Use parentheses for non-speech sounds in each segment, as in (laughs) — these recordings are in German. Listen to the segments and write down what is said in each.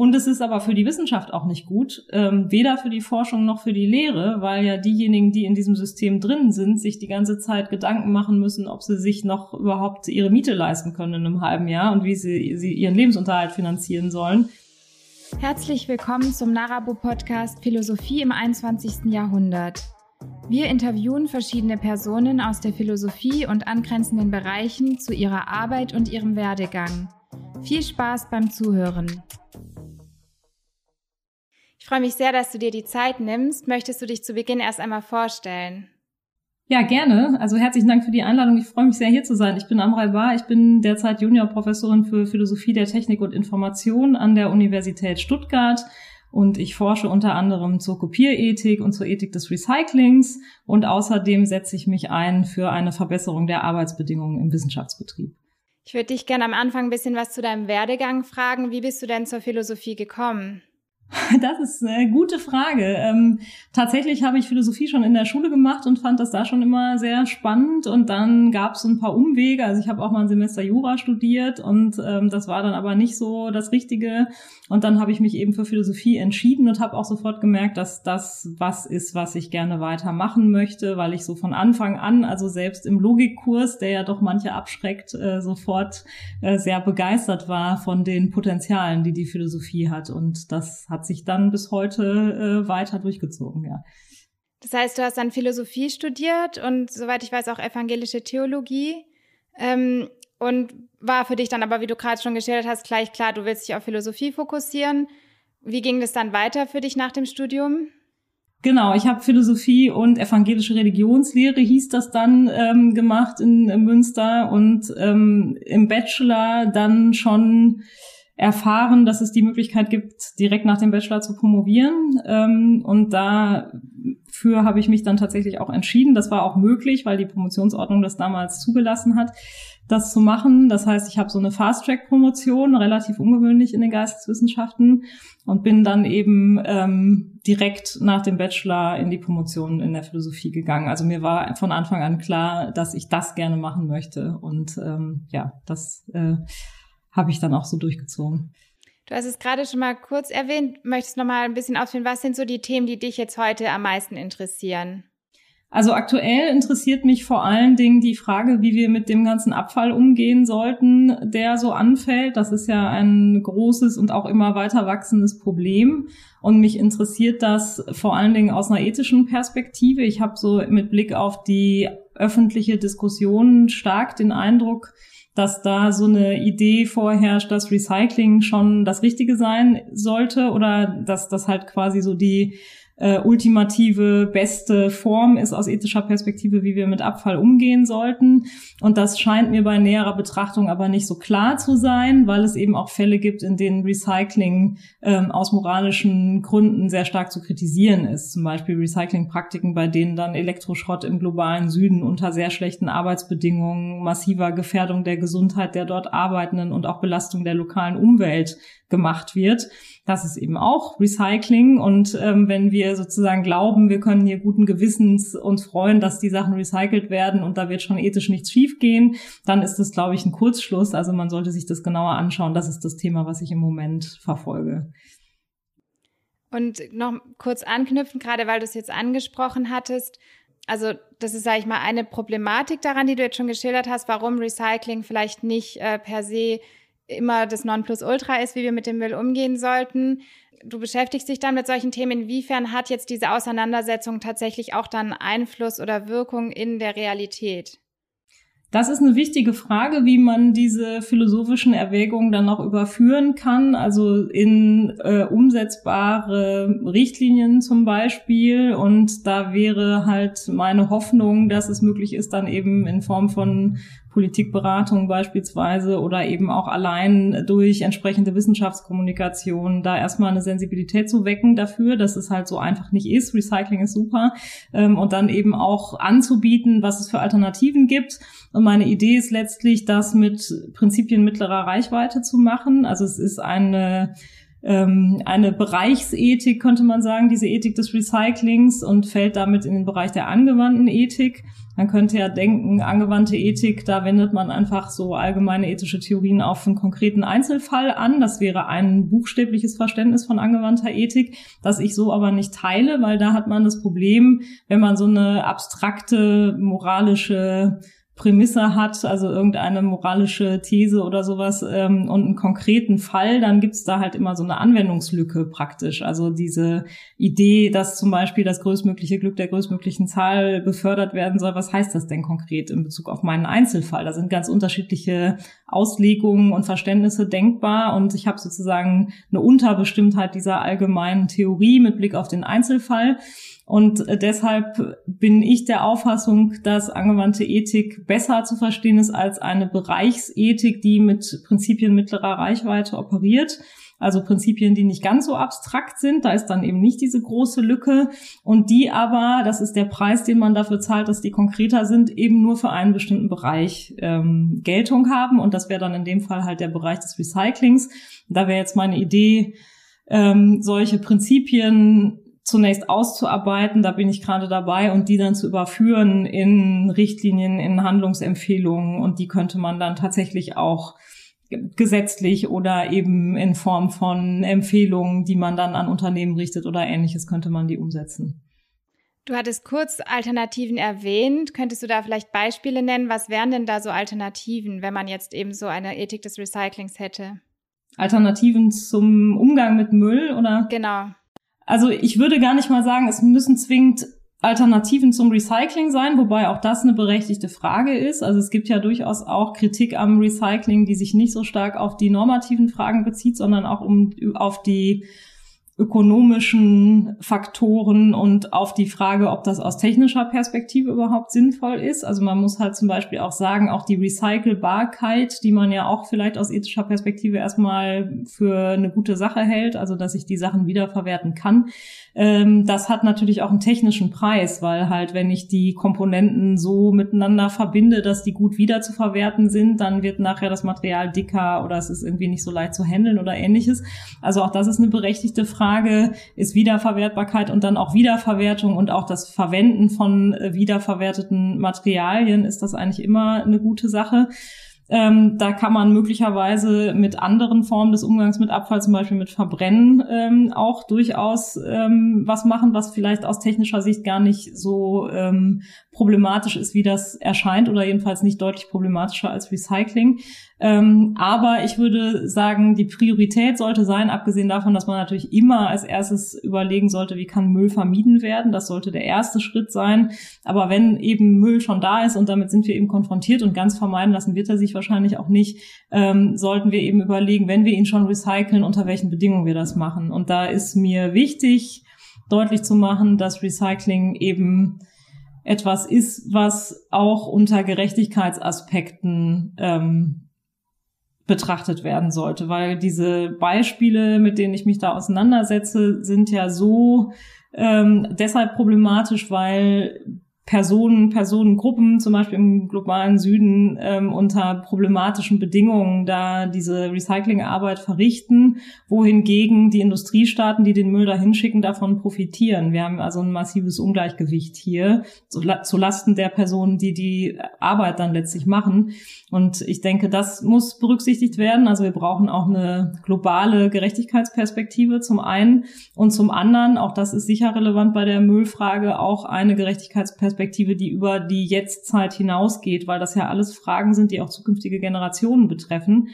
Und es ist aber für die Wissenschaft auch nicht gut, ähm, weder für die Forschung noch für die Lehre, weil ja diejenigen, die in diesem System drin sind, sich die ganze Zeit Gedanken machen müssen, ob sie sich noch überhaupt ihre Miete leisten können in einem halben Jahr und wie sie, sie ihren Lebensunterhalt finanzieren sollen. Herzlich willkommen zum Narabo Podcast Philosophie im 21. Jahrhundert. Wir interviewen verschiedene Personen aus der Philosophie und angrenzenden Bereichen zu ihrer Arbeit und ihrem Werdegang. Viel Spaß beim Zuhören. Ich freue mich sehr, dass du dir die Zeit nimmst. Möchtest du dich zu Beginn erst einmal vorstellen? Ja, gerne. Also herzlichen Dank für die Einladung. Ich freue mich sehr, hier zu sein. Ich bin Amrei Bar. Ich bin derzeit Juniorprofessorin für Philosophie der Technik und Information an der Universität Stuttgart. Und ich forsche unter anderem zur Kopierethik und zur Ethik des Recyclings. Und außerdem setze ich mich ein für eine Verbesserung der Arbeitsbedingungen im Wissenschaftsbetrieb. Ich würde dich gerne am Anfang ein bisschen was zu deinem Werdegang fragen. Wie bist du denn zur Philosophie gekommen? (laughs) Das ist eine gute Frage. Ähm, tatsächlich habe ich Philosophie schon in der Schule gemacht und fand das da schon immer sehr spannend. Und dann gab es ein paar Umwege. Also ich habe auch mal ein Semester Jura studiert und ähm, das war dann aber nicht so das Richtige. Und dann habe ich mich eben für Philosophie entschieden und habe auch sofort gemerkt, dass das was ist, was ich gerne weitermachen möchte, weil ich so von Anfang an, also selbst im Logikkurs, der ja doch manche abschreckt, äh, sofort äh, sehr begeistert war von den Potenzialen, die die Philosophie hat. Und das hat sich dann bis heute äh, weiter durchgezogen, ja. Das heißt, du hast dann Philosophie studiert und soweit ich weiß auch evangelische Theologie. Ähm, und war für dich dann aber, wie du gerade schon geschildert hast, gleich klar, du willst dich auf Philosophie fokussieren. Wie ging das dann weiter für dich nach dem Studium? Genau, ich habe Philosophie und evangelische Religionslehre hieß das dann ähm, gemacht in, in Münster und ähm, im Bachelor dann schon erfahren, dass es die Möglichkeit gibt, direkt nach dem Bachelor zu promovieren. Ähm, und dafür habe ich mich dann tatsächlich auch entschieden. Das war auch möglich, weil die Promotionsordnung das damals zugelassen hat, das zu machen. Das heißt, ich habe so eine Fast-Track-Promotion, relativ ungewöhnlich in den Geisteswissenschaften, und bin dann eben ähm, direkt nach dem Bachelor in die Promotion in der Philosophie gegangen. Also mir war von Anfang an klar, dass ich das gerne machen möchte. Und ähm, ja, das äh, habe ich dann auch so durchgezogen. Du hast es gerade schon mal kurz erwähnt. Möchtest noch mal ein bisschen ausführen, was sind so die Themen, die dich jetzt heute am meisten interessieren? Also aktuell interessiert mich vor allen Dingen die Frage, wie wir mit dem ganzen Abfall umgehen sollten, der so anfällt. Das ist ja ein großes und auch immer weiter wachsendes Problem. Und mich interessiert das vor allen Dingen aus einer ethischen Perspektive. Ich habe so mit Blick auf die öffentliche Diskussion stark den Eindruck, dass da so eine Idee vorherrscht, dass Recycling schon das Richtige sein sollte oder dass das halt quasi so die äh, ultimative, beste Form ist aus ethischer Perspektive, wie wir mit Abfall umgehen sollten. Und das scheint mir bei näherer Betrachtung aber nicht so klar zu sein, weil es eben auch Fälle gibt, in denen Recycling ähm, aus moralischen Gründen sehr stark zu kritisieren ist. Zum Beispiel Recyclingpraktiken, bei denen dann Elektroschrott im globalen Süden unter sehr schlechten Arbeitsbedingungen, massiver Gefährdung der Gesundheit der dort Arbeitenden und auch Belastung der lokalen Umwelt gemacht wird. Das ist eben auch Recycling. Und ähm, wenn wir sozusagen glauben, wir können hier guten Gewissens uns freuen, dass die Sachen recycelt werden und da wird schon ethisch nichts schiefgehen, dann ist das, glaube ich, ein Kurzschluss. Also man sollte sich das genauer anschauen. Das ist das Thema, was ich im Moment verfolge. Und noch kurz anknüpfen, gerade weil du es jetzt angesprochen hattest. Also das ist, sage ich mal, eine Problematik daran, die du jetzt schon geschildert hast, warum Recycling vielleicht nicht äh, per se immer das Nonplusultra ist, wie wir mit dem Müll umgehen sollten. Du beschäftigst dich dann mit solchen Themen. Inwiefern hat jetzt diese Auseinandersetzung tatsächlich auch dann Einfluss oder Wirkung in der Realität? Das ist eine wichtige Frage, wie man diese philosophischen Erwägungen dann noch überführen kann, also in äh, umsetzbare Richtlinien zum Beispiel. Und da wäre halt meine Hoffnung, dass es möglich ist, dann eben in Form von Politikberatung beispielsweise oder eben auch allein durch entsprechende Wissenschaftskommunikation da erstmal eine Sensibilität zu wecken dafür, dass es halt so einfach nicht ist. Recycling ist super. Ähm, und dann eben auch anzubieten, was es für Alternativen gibt. Und meine Idee ist letztlich, das mit Prinzipien mittlerer Reichweite zu machen. Also es ist eine ähm, eine Bereichsethik, könnte man sagen, diese Ethik des Recyclings und fällt damit in den Bereich der angewandten Ethik. Man könnte ja denken, angewandte Ethik, da wendet man einfach so allgemeine ethische Theorien auf einen konkreten Einzelfall an. Das wäre ein buchstäbliches Verständnis von angewandter Ethik, das ich so aber nicht teile, weil da hat man das Problem, wenn man so eine abstrakte moralische Prämisse hat, also irgendeine moralische These oder sowas ähm, und einen konkreten Fall, dann gibt's da halt immer so eine Anwendungslücke praktisch. Also diese Idee, dass zum Beispiel das größtmögliche Glück der größtmöglichen Zahl befördert werden soll, was heißt das denn konkret in Bezug auf meinen Einzelfall? Da sind ganz unterschiedliche Auslegungen und Verständnisse denkbar und ich habe sozusagen eine Unterbestimmtheit dieser allgemeinen Theorie mit Blick auf den Einzelfall. Und äh, deshalb bin ich der Auffassung, dass angewandte Ethik besser zu verstehen ist als eine Bereichsethik, die mit Prinzipien mittlerer Reichweite operiert. Also Prinzipien, die nicht ganz so abstrakt sind. Da ist dann eben nicht diese große Lücke. Und die aber, das ist der Preis, den man dafür zahlt, dass die konkreter sind, eben nur für einen bestimmten Bereich ähm, Geltung haben. Und das wäre dann in dem Fall halt der Bereich des Recyclings. Da wäre jetzt meine Idee, ähm, solche Prinzipien zunächst auszuarbeiten, da bin ich gerade dabei, und die dann zu überführen in Richtlinien, in Handlungsempfehlungen und die könnte man dann tatsächlich auch gesetzlich oder eben in Form von Empfehlungen, die man dann an Unternehmen richtet oder ähnliches, könnte man die umsetzen. Du hattest kurz Alternativen erwähnt. Könntest du da vielleicht Beispiele nennen? Was wären denn da so Alternativen, wenn man jetzt eben so eine Ethik des Recyclings hätte? Alternativen zum Umgang mit Müll oder? Genau. Also ich würde gar nicht mal sagen, es müssen zwingend Alternativen zum Recycling sein, wobei auch das eine berechtigte Frage ist. Also es gibt ja durchaus auch Kritik am Recycling, die sich nicht so stark auf die normativen Fragen bezieht, sondern auch um, auf die ökonomischen Faktoren und auf die Frage, ob das aus technischer Perspektive überhaupt sinnvoll ist. Also man muss halt zum Beispiel auch sagen, auch die Recycelbarkeit, die man ja auch vielleicht aus ethischer Perspektive erstmal für eine gute Sache hält, also dass ich die Sachen wiederverwerten kann, ähm, das hat natürlich auch einen technischen Preis, weil halt, wenn ich die Komponenten so miteinander verbinde, dass die gut wiederzuverwerten sind, dann wird nachher das Material dicker oder es ist irgendwie nicht so leicht zu handeln oder ähnliches. Also auch das ist eine berechtigte Frage, ist Wiederverwertbarkeit und dann auch Wiederverwertung und auch das Verwenden von äh, wiederverwerteten Materialien, ist das eigentlich immer eine gute Sache. Ähm, da kann man möglicherweise mit anderen Formen des Umgangs mit Abfall, zum Beispiel mit Verbrennen, ähm, auch durchaus ähm, was machen, was vielleicht aus technischer Sicht gar nicht so ähm, problematisch ist, wie das erscheint, oder jedenfalls nicht deutlich problematischer als Recycling. Ähm, aber ich würde sagen, die Priorität sollte sein, abgesehen davon, dass man natürlich immer als erstes überlegen sollte, wie kann Müll vermieden werden. Das sollte der erste Schritt sein. Aber wenn eben Müll schon da ist und damit sind wir eben konfrontiert und ganz vermeiden lassen wird er sich wahrscheinlich auch nicht, ähm, sollten wir eben überlegen, wenn wir ihn schon recyceln, unter welchen Bedingungen wir das machen. Und da ist mir wichtig, deutlich zu machen, dass Recycling eben etwas ist, was auch unter Gerechtigkeitsaspekten ähm, betrachtet werden sollte, weil diese Beispiele, mit denen ich mich da auseinandersetze, sind ja so ähm, deshalb problematisch, weil Personen, Personengruppen, zum Beispiel im globalen Süden, ähm, unter problematischen Bedingungen da diese Recyclingarbeit verrichten, wohingegen die Industriestaaten, die den Müll da hinschicken, davon profitieren. Wir haben also ein massives Ungleichgewicht hier zu Lasten der Personen, die die Arbeit dann letztlich machen. Und ich denke, das muss berücksichtigt werden. Also wir brauchen auch eine globale Gerechtigkeitsperspektive zum einen und zum anderen, auch das ist sicher relevant bei der Müllfrage, auch eine Gerechtigkeitsperspektive Perspektive, die über die Jetztzeit hinausgeht, weil das ja alles Fragen sind, die auch zukünftige Generationen betreffen.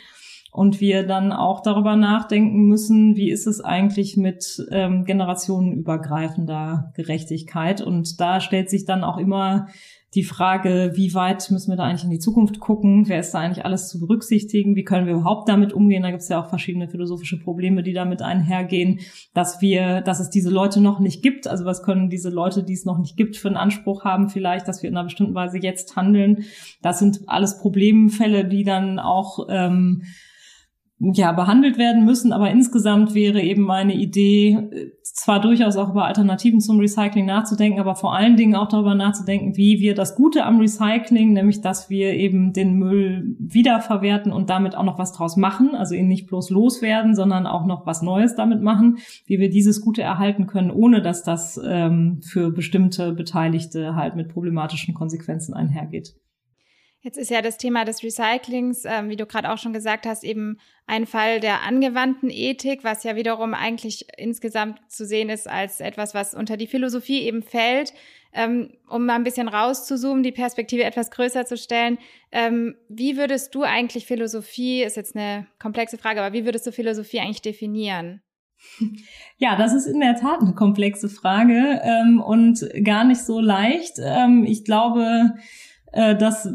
Und wir dann auch darüber nachdenken müssen, wie ist es eigentlich mit ähm, generationenübergreifender Gerechtigkeit. Und da stellt sich dann auch immer die Frage, wie weit müssen wir da eigentlich in die Zukunft gucken? Wer ist da eigentlich alles zu berücksichtigen? Wie können wir überhaupt damit umgehen? Da gibt es ja auch verschiedene philosophische Probleme, die damit einhergehen, dass wir, dass es diese Leute noch nicht gibt. Also was können diese Leute, die es noch nicht gibt, für einen Anspruch haben vielleicht, dass wir in einer bestimmten Weise jetzt handeln? Das sind alles Problemfälle, die dann auch ähm, ja, behandelt werden müssen. Aber insgesamt wäre eben meine Idee, zwar durchaus auch über Alternativen zum Recycling nachzudenken, aber vor allen Dingen auch darüber nachzudenken, wie wir das Gute am Recycling, nämlich dass wir eben den Müll wiederverwerten und damit auch noch was draus machen, also ihn nicht bloß loswerden, sondern auch noch was Neues damit machen, wie wir dieses Gute erhalten können, ohne dass das ähm, für bestimmte Beteiligte halt mit problematischen Konsequenzen einhergeht. Jetzt ist ja das Thema des Recyclings, ähm, wie du gerade auch schon gesagt hast, eben ein Fall der angewandten Ethik, was ja wiederum eigentlich insgesamt zu sehen ist als etwas, was unter die Philosophie eben fällt. Ähm, um mal ein bisschen rauszuzoomen, die Perspektive etwas größer zu stellen. Ähm, wie würdest du eigentlich Philosophie, ist jetzt eine komplexe Frage, aber wie würdest du Philosophie eigentlich definieren? (laughs) Ja, das ist in der Tat eine komplexe Frage ähm, und gar nicht so leicht. Ähm, ich glaube, das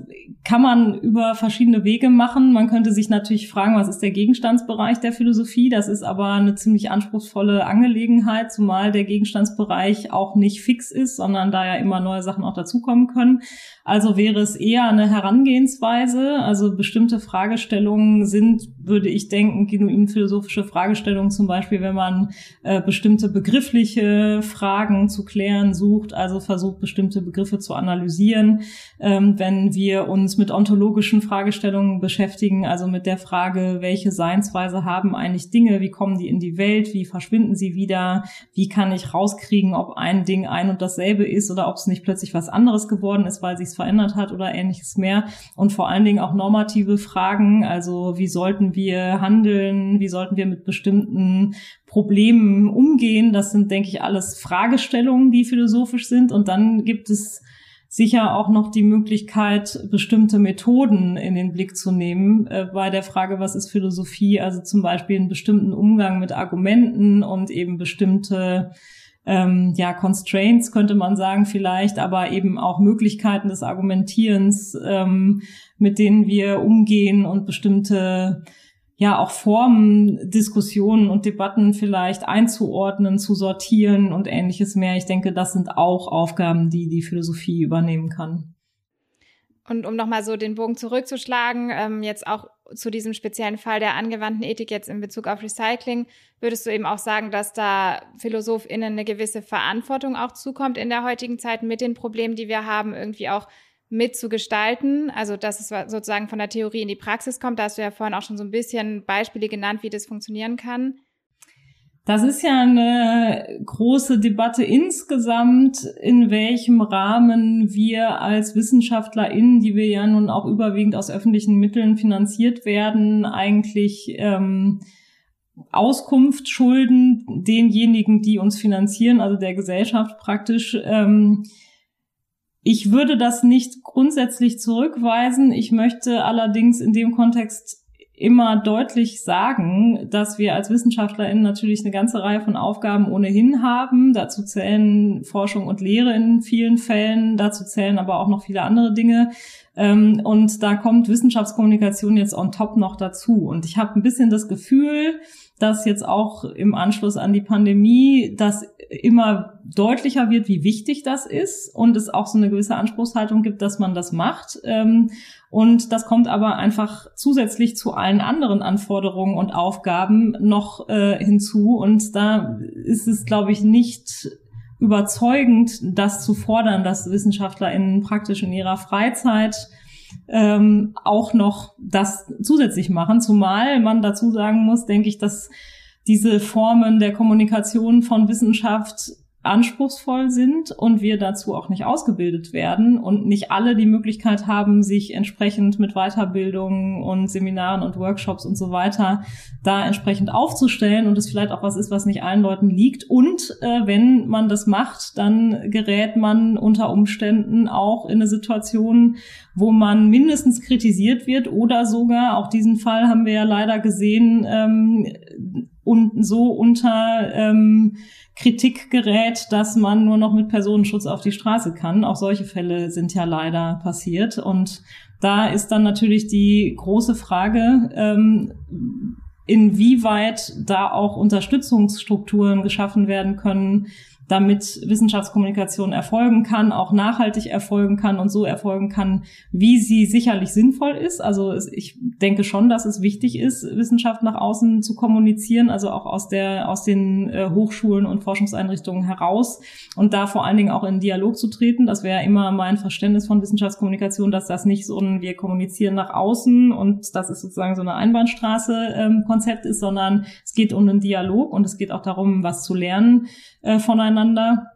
kann man über verschiedene Wege machen. Man könnte sich natürlich fragen, was ist der Gegenstandsbereich der Philosophie? Das ist aber eine ziemlich anspruchsvolle Angelegenheit, zumal der Gegenstandsbereich auch nicht fix ist, sondern da ja immer neue Sachen auch dazukommen können. Also wäre es eher eine Herangehensweise. Also bestimmte Fragestellungen sind, würde ich denken, genuin philosophische Fragestellungen, zum Beispiel, wenn man äh, bestimmte begriffliche Fragen zu klären sucht, also versucht, bestimmte Begriffe zu analysieren. Ähm, wenn wir uns mit ontologischen Fragestellungen beschäftigen, also mit der Frage, welche Seinsweise haben eigentlich Dinge, wie kommen die in die Welt, wie verschwinden sie wieder, wie kann ich rauskriegen, ob ein Ding ein und dasselbe ist oder ob es nicht plötzlich was anderes geworden ist, weil sich es verändert hat oder ähnliches mehr. Und vor allen Dingen auch normative Fragen, also wie sollten wir handeln, wie sollten wir mit bestimmten Problemen umgehen. Das sind, denke ich, alles Fragestellungen, die philosophisch sind. Und dann gibt es sicher auch noch die Möglichkeit, bestimmte Methoden in den Blick zu nehmen äh, bei der Frage, was ist Philosophie? Also zum Beispiel einen bestimmten Umgang mit Argumenten und eben bestimmte ähm, ja, Constraints könnte man sagen vielleicht, aber eben auch Möglichkeiten des Argumentierens, ähm, mit denen wir umgehen und bestimmte ja auch Formen, Diskussionen und Debatten vielleicht einzuordnen, zu sortieren und ähnliches mehr. Ich denke, das sind auch Aufgaben, die die Philosophie übernehmen kann. Und um nochmal so den Bogen zurückzuschlagen, ähm, jetzt auch zu diesem speziellen Fall der angewandten Ethik jetzt in Bezug auf Recycling, würdest du eben auch sagen, dass da PhilosophInnen eine gewisse Verantwortung auch zukommt in der heutigen Zeit mit den Problemen, die wir haben, irgendwie auch mitzugestalten, also dass es sozusagen von der Theorie in die Praxis kommt. Da hast du ja vorhin auch schon so ein bisschen Beispiele genannt, wie das funktionieren kann. Das ist ja eine große Debatte insgesamt, in welchem Rahmen wir als WissenschaftlerInnen, die wir ja nun auch überwiegend aus öffentlichen Mitteln finanziert werden, eigentlich ähm, Auskunft schulden denjenigen, die uns finanzieren, also der Gesellschaft praktisch. Ähm, ich würde das nicht grundsätzlich zurückweisen. Ich möchte allerdings in dem Kontext immer deutlich sagen, dass wir als WissenschaftlerInnen natürlich eine ganze Reihe von Aufgaben ohnehin haben. Dazu zählen Forschung und Lehre in vielen Fällen, dazu zählen aber auch noch viele andere Dinge. Ähm, und da kommt Wissenschaftskommunikation jetzt on top noch dazu. Und ich habe ein bisschen das Gefühl, dass jetzt auch im Anschluss an die Pandemie das immer deutlicher wird, wie wichtig das ist und es auch so eine gewisse Anspruchshaltung gibt, dass man das macht. Ähm, und das kommt aber einfach zusätzlich zu allen anderen Anforderungen und Aufgaben noch äh, hinzu. Und da ist es, glaube ich, nicht überzeugend, das zu fordern, dass WissenschaftlerInnen praktisch in ihrer Freizeit ähm, auch noch das zusätzlich machen. Zumal man dazu sagen muss, denke ich, dass diese Formen der Kommunikation von Wissenschaft anspruchsvoll sind und wir dazu auch nicht ausgebildet werden und nicht alle die Möglichkeit haben, sich entsprechend mit Weiterbildungen und Seminaren und Workshops und so weiter da entsprechend aufzustellen und es vielleicht auch was ist, was nicht allen Leuten liegt. Und äh, wenn man das macht, dann gerät man unter Umständen auch in eine Situation, wo man mindestens kritisiert wird oder sogar, auch diesen Fall haben wir ja leider gesehen, ähm, und so unter ähm, Kritik gerät, dass man nur noch mit Personenschutz auf die Straße kann. Auch solche Fälle sind ja leider passiert. Und da ist dann natürlich die große Frage, ähm, inwieweit da auch Unterstützungsstrukturen geschaffen werden können, damit Wissenschaftskommunikation erfolgen kann, auch nachhaltig erfolgen kann und so erfolgen kann, wie sie sicherlich sinnvoll ist. Also ich denke schon, dass es wichtig ist, Wissenschaft nach außen zu kommunizieren, also auch aus der aus den äh, Hochschulen und Forschungseinrichtungen heraus und da vor allen Dingen auch in Dialog zu treten. Das wäre immer mein Verständnis von Wissenschaftskommunikation, dass das nicht so ein wir kommunizieren nach außen und das ist sozusagen so eine Einbahnstraße ähm, Konzept ist, sondern es geht um einen Dialog und es geht auch darum, was zu lernen äh, voneinander.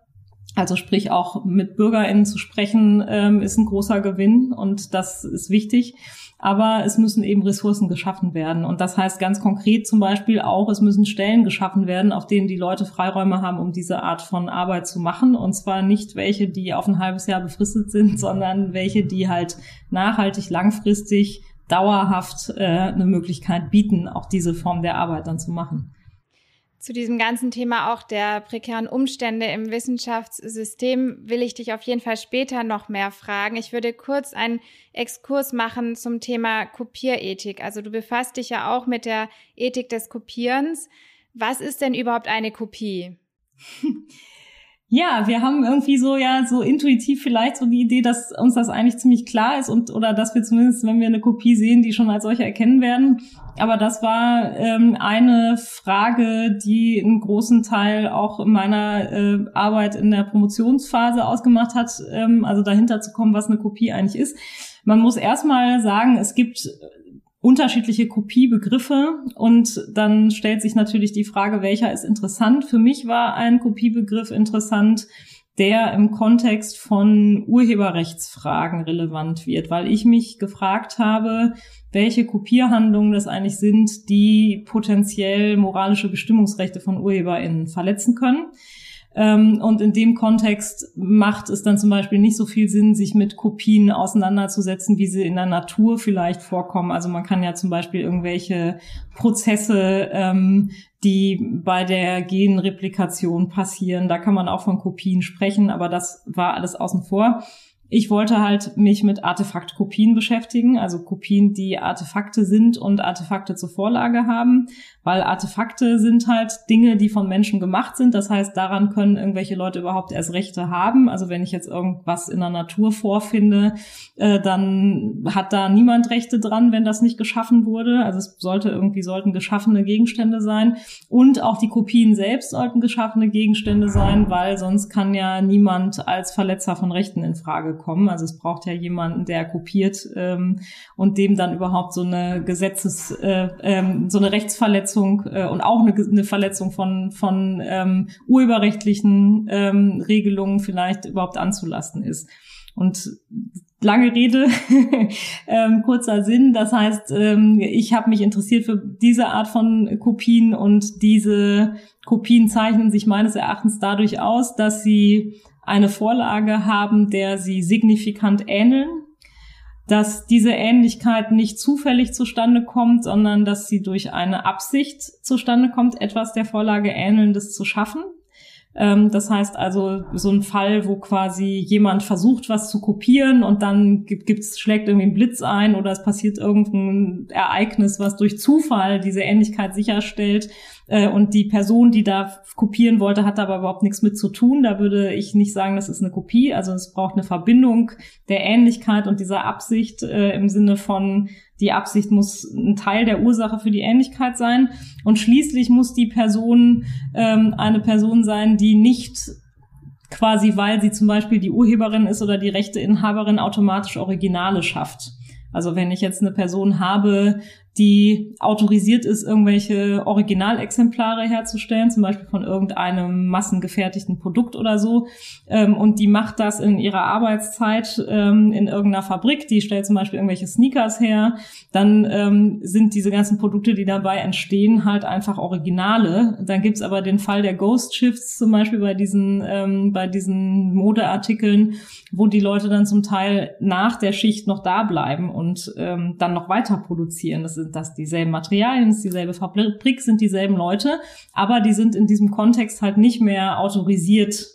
Also sprich auch mit BürgerInnen zu sprechen, ähm, ist ein großer Gewinn und das ist wichtig. Aber es müssen eben Ressourcen geschaffen werden. Und das heißt ganz konkret zum Beispiel auch, es müssen Stellen geschaffen werden, auf denen die Leute Freiräume haben, um diese Art von Arbeit zu machen. Und zwar nicht welche, die auf ein halbes Jahr befristet sind, (laughs) sondern welche, die halt nachhaltig, langfristig, dauerhaft äh, eine Möglichkeit bieten, auch diese Form der Arbeit dann zu machen zu diesem ganzen Thema auch der prekären Umstände im Wissenschaftssystem will ich dich auf jeden Fall später noch mehr fragen. Ich würde kurz einen Exkurs machen zum Thema Kopierethik. Also du befasst dich ja auch mit der Ethik des Kopierens. Was ist denn überhaupt eine Kopie? (laughs) Ja, wir haben irgendwie so ja so intuitiv vielleicht so die Idee, dass uns das eigentlich ziemlich klar ist und oder dass wir zumindest, wenn wir eine Kopie sehen, die schon als solche erkennen werden. Aber das war ähm, eine Frage, die einen großen Teil auch meiner äh, Arbeit in der Promotionsphase ausgemacht hat, ähm, also dahinter zu kommen, was eine Kopie eigentlich ist. Man muss erstmal sagen, es gibt unterschiedliche Kopiebegriffe und dann stellt sich natürlich die Frage, welcher ist interessant. Für mich war ein Kopiebegriff interessant, der im Kontext von Urheberrechtsfragen relevant wird, weil ich mich gefragt habe, welche Kopierhandlungen das eigentlich sind, die potenziell moralische Bestimmungsrechte von UrheberInnen verletzen können. Ähm, und in dem Kontext macht es dann zum Beispiel nicht so viel Sinn, sich mit Kopien auseinanderzusetzen, wie sie in der Natur vielleicht vorkommen. Also man kann ja zum Beispiel irgendwelche Prozesse, ähm, die bei der Genreplikation passieren, da kann man auch von Kopien sprechen, aber das war alles außen vor. Ich wollte halt mich mit Artefaktkopien beschäftigen, also Kopien, die Artefakte sind und Artefakte zur Vorlage haben, weil Artefakte sind halt Dinge, die von Menschen gemacht sind. Das heißt, daran können irgendwelche Leute überhaupt erst Rechte haben. Also wenn ich jetzt irgendwas in der Natur vorfinde, äh, dann hat da niemand Rechte dran, wenn das nicht geschaffen wurde. Also es sollte irgendwie sollten geschaffene Gegenstände sein und auch die Kopien selbst sollten geschaffene Gegenstände sein, weil sonst kann ja niemand als Verletzer von Rechten in Frage kommen. Also es braucht ja jemanden, der kopiert ähm, und dem dann überhaupt so eine Gesetzes, äh, ähm, so eine Rechtsverletzung äh, und auch eine, eine Verletzung von von ähm, urheberrechtlichen ähm, Regelungen vielleicht überhaupt anzulasten ist. Und lange Rede, (laughs) ähm, kurzer Sinn. Das heißt, ähm, ich habe mich interessiert für diese Art von Kopien und diese Kopien zeichnen sich meines Erachtens dadurch aus, dass sie eine Vorlage haben, der sie signifikant ähneln, dass diese Ähnlichkeit nicht zufällig zustande kommt, sondern dass sie durch eine Absicht zustande kommt, etwas der Vorlage Ähnelndes zu schaffen. Ähm, das heißt also so ein Fall, wo quasi jemand versucht, was zu kopieren und dann gibt, gibt's, schlägt irgendwie ein Blitz ein oder es passiert irgendein Ereignis, was durch Zufall diese Ähnlichkeit sicherstellt äh, und die Person, die da kopieren wollte, hat aber überhaupt nichts mit zu tun. Da würde ich nicht sagen, das ist eine Kopie. Also es braucht eine Verbindung der Ähnlichkeit und dieser Absicht äh, im Sinne von, die Absicht muss ein Teil der Ursache für die Ähnlichkeit sein. Und schließlich muss die Person ähm, eine Person sein, die nicht quasi, weil sie zum Beispiel die Urheberin ist oder die Rechteinhaberin, automatisch Originale schafft. Also wenn ich jetzt eine Person habe, die autorisiert ist, irgendwelche Originalexemplare herzustellen, zum Beispiel von irgendeinem massengefertigten Produkt oder so. Ähm, und die macht das in ihrer Arbeitszeit ähm, in irgendeiner Fabrik, die stellt zum Beispiel irgendwelche Sneakers her. Dann ähm, sind diese ganzen Produkte, die dabei entstehen, halt einfach Originale. Dann gibt's aber den Fall der Ghost Shifts zum Beispiel bei diesen, ähm, bei diesen Modeartikeln, wo die Leute dann zum Teil nach der Schicht noch da bleiben und ähm, dann noch weiter produzieren. Das sind das dieselben Materialien, ist dieselbe Fabrik, sind dieselben Leute, aber die sind in diesem Kontext halt nicht mehr autorisiert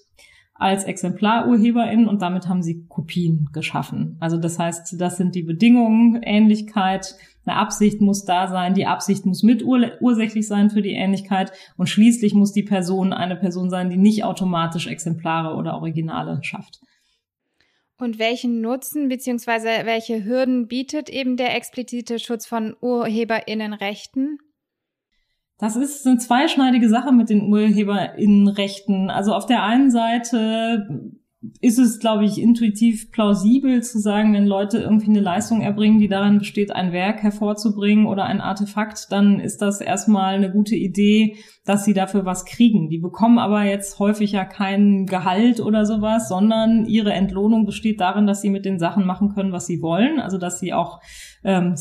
als ExemplarurheberInnen und damit haben sie Kopien geschaffen. Also das heißt, das sind die Bedingungen, Ähnlichkeit, eine Absicht muss da sein, die Absicht muss mit ursächlich sein für die Ähnlichkeit und schließlich muss die Person eine Person sein, die nicht automatisch Exemplare oder Originale schafft. Und welchen Nutzen bzw. welche Hürden bietet eben der explizite Schutz von Urheberinnenrechten? Das ist eine zweischneidige Sache mit den Urheberinnenrechten. Also auf der einen Seite ist es, glaube ich, intuitiv plausibel zu sagen, wenn Leute irgendwie eine Leistung erbringen, die darin besteht, ein Werk hervorzubringen oder ein Artefakt, dann ist das erstmal eine gute Idee, dass sie dafür was kriegen. Die bekommen aber jetzt häufig ja kein Gehalt oder sowas, sondern ihre Entlohnung besteht darin, dass sie mit den Sachen machen können, was sie wollen. Also dass sie auch ähm,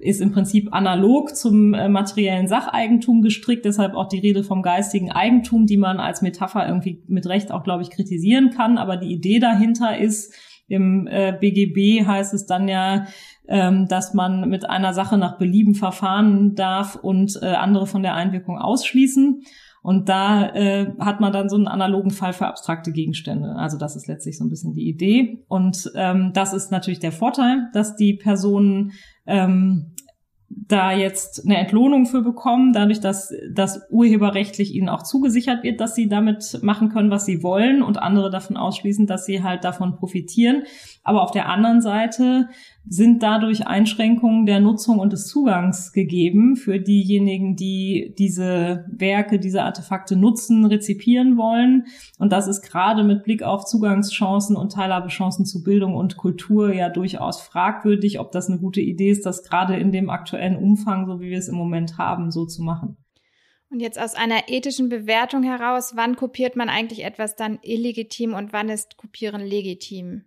ist im Prinzip analog zum äh, materiellen Sacheigentum gestrickt, deshalb auch die Rede vom geistigen Eigentum, die man als Metapher irgendwie mit Recht auch, glaube ich, kritisieren kann. Aber die Idee dahinter ist, im äh, BGB heißt es dann ja, ähm, dass man mit einer Sache nach Belieben verfahren darf und äh, andere von der Einwirkung ausschließen. Und da äh, hat man dann so einen analogen Fall für abstrakte Gegenstände. Also das ist letztlich so ein bisschen die Idee. Und ähm, das ist natürlich der Vorteil, dass die Personen ähm, da jetzt eine Entlohnung für bekommen, dadurch, dass das urheberrechtlich ihnen auch zugesichert wird, dass sie damit machen können, was sie wollen und andere davon ausschließen, dass sie halt davon profitieren. Aber auf der anderen Seite sind dadurch Einschränkungen der Nutzung und des Zugangs gegeben für diejenigen, die diese Werke, diese Artefakte nutzen, rezipieren wollen. Und das ist gerade mit Blick auf Zugangschancen und Teilhabechancen zu Bildung und Kultur ja durchaus fragwürdig, ob das eine gute Idee ist, das gerade in dem aktuellen Umfang, so wie wir es im Moment haben, so zu machen. Und jetzt aus einer ethischen Bewertung heraus, wann kopiert man eigentlich etwas dann illegitim und wann ist Kopieren legitim?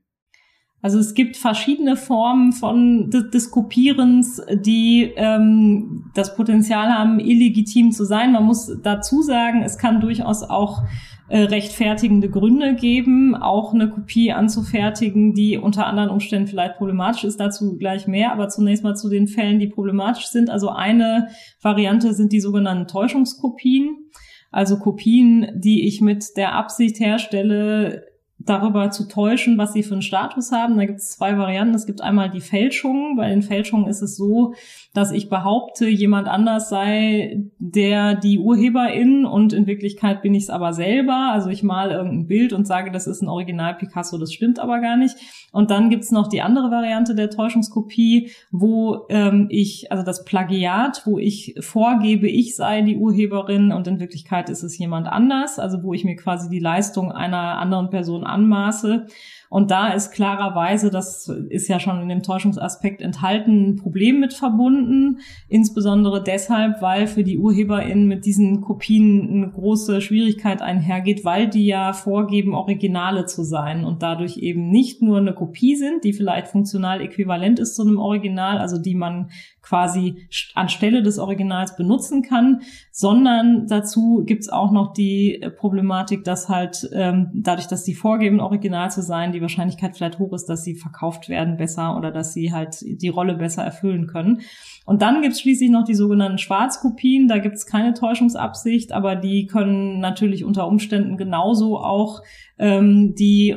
Also es gibt verschiedene Formen von des Kopierens, die ähm, das Potenzial haben, illegitim zu sein. Man muss dazu sagen, es kann durchaus auch äh, rechtfertigende Gründe geben, auch eine Kopie anzufertigen, die unter anderen Umständen vielleicht problematisch ist. Dazu gleich mehr, aber zunächst mal zu den Fällen, die problematisch sind. Also eine Variante sind die sogenannten Täuschungskopien. Also Kopien, die ich mit der Absicht herstelle, darüber zu täuschen, was sie für einen Status haben. Da gibt es zwei Varianten. Es gibt einmal die Fälschung. Bei den Fälschungen ist es so, dass ich behaupte, jemand anders sei der die Urheberin und in Wirklichkeit bin ich es aber selber. Also ich male irgendein Bild und sage, das ist ein Original Picasso, das stimmt aber gar nicht. Und dann gibt's noch die andere Variante der Täuschungskopie, wo ähm, ich, also das Plagiat, wo ich vorgebe, ich sei die Urheberin und in Wirklichkeit ist es jemand anders, also wo ich mir quasi die Leistung einer anderen Person anmaße. Und da ist klarerweise, das ist ja schon in dem Täuschungsaspekt enthalten, ein Problem mit verbunden. Insbesondere deshalb, weil für die UrheberInnen mit diesen Kopien eine große Schwierigkeit einhergeht, weil die ja vorgeben, Originale zu sein und dadurch eben nicht nur eine Kopie sind, die vielleicht funktional äquivalent ist zu einem Original, also die man quasi anstelle des Originals benutzen kann, sondern dazu gibt's auch noch die äh, Problematik, dass halt ähm, dadurch, dass die vorgeben, Original zu sein, die Wahrscheinlichkeit vielleicht hoch ist, dass sie verkauft werden besser oder dass sie halt die Rolle besser erfüllen können. Und dann gibt's schließlich noch die sogenannten Schwarzkopien. Da gibt's keine Täuschungsabsicht, aber die können natürlich unter Umständen genauso auch ähm, die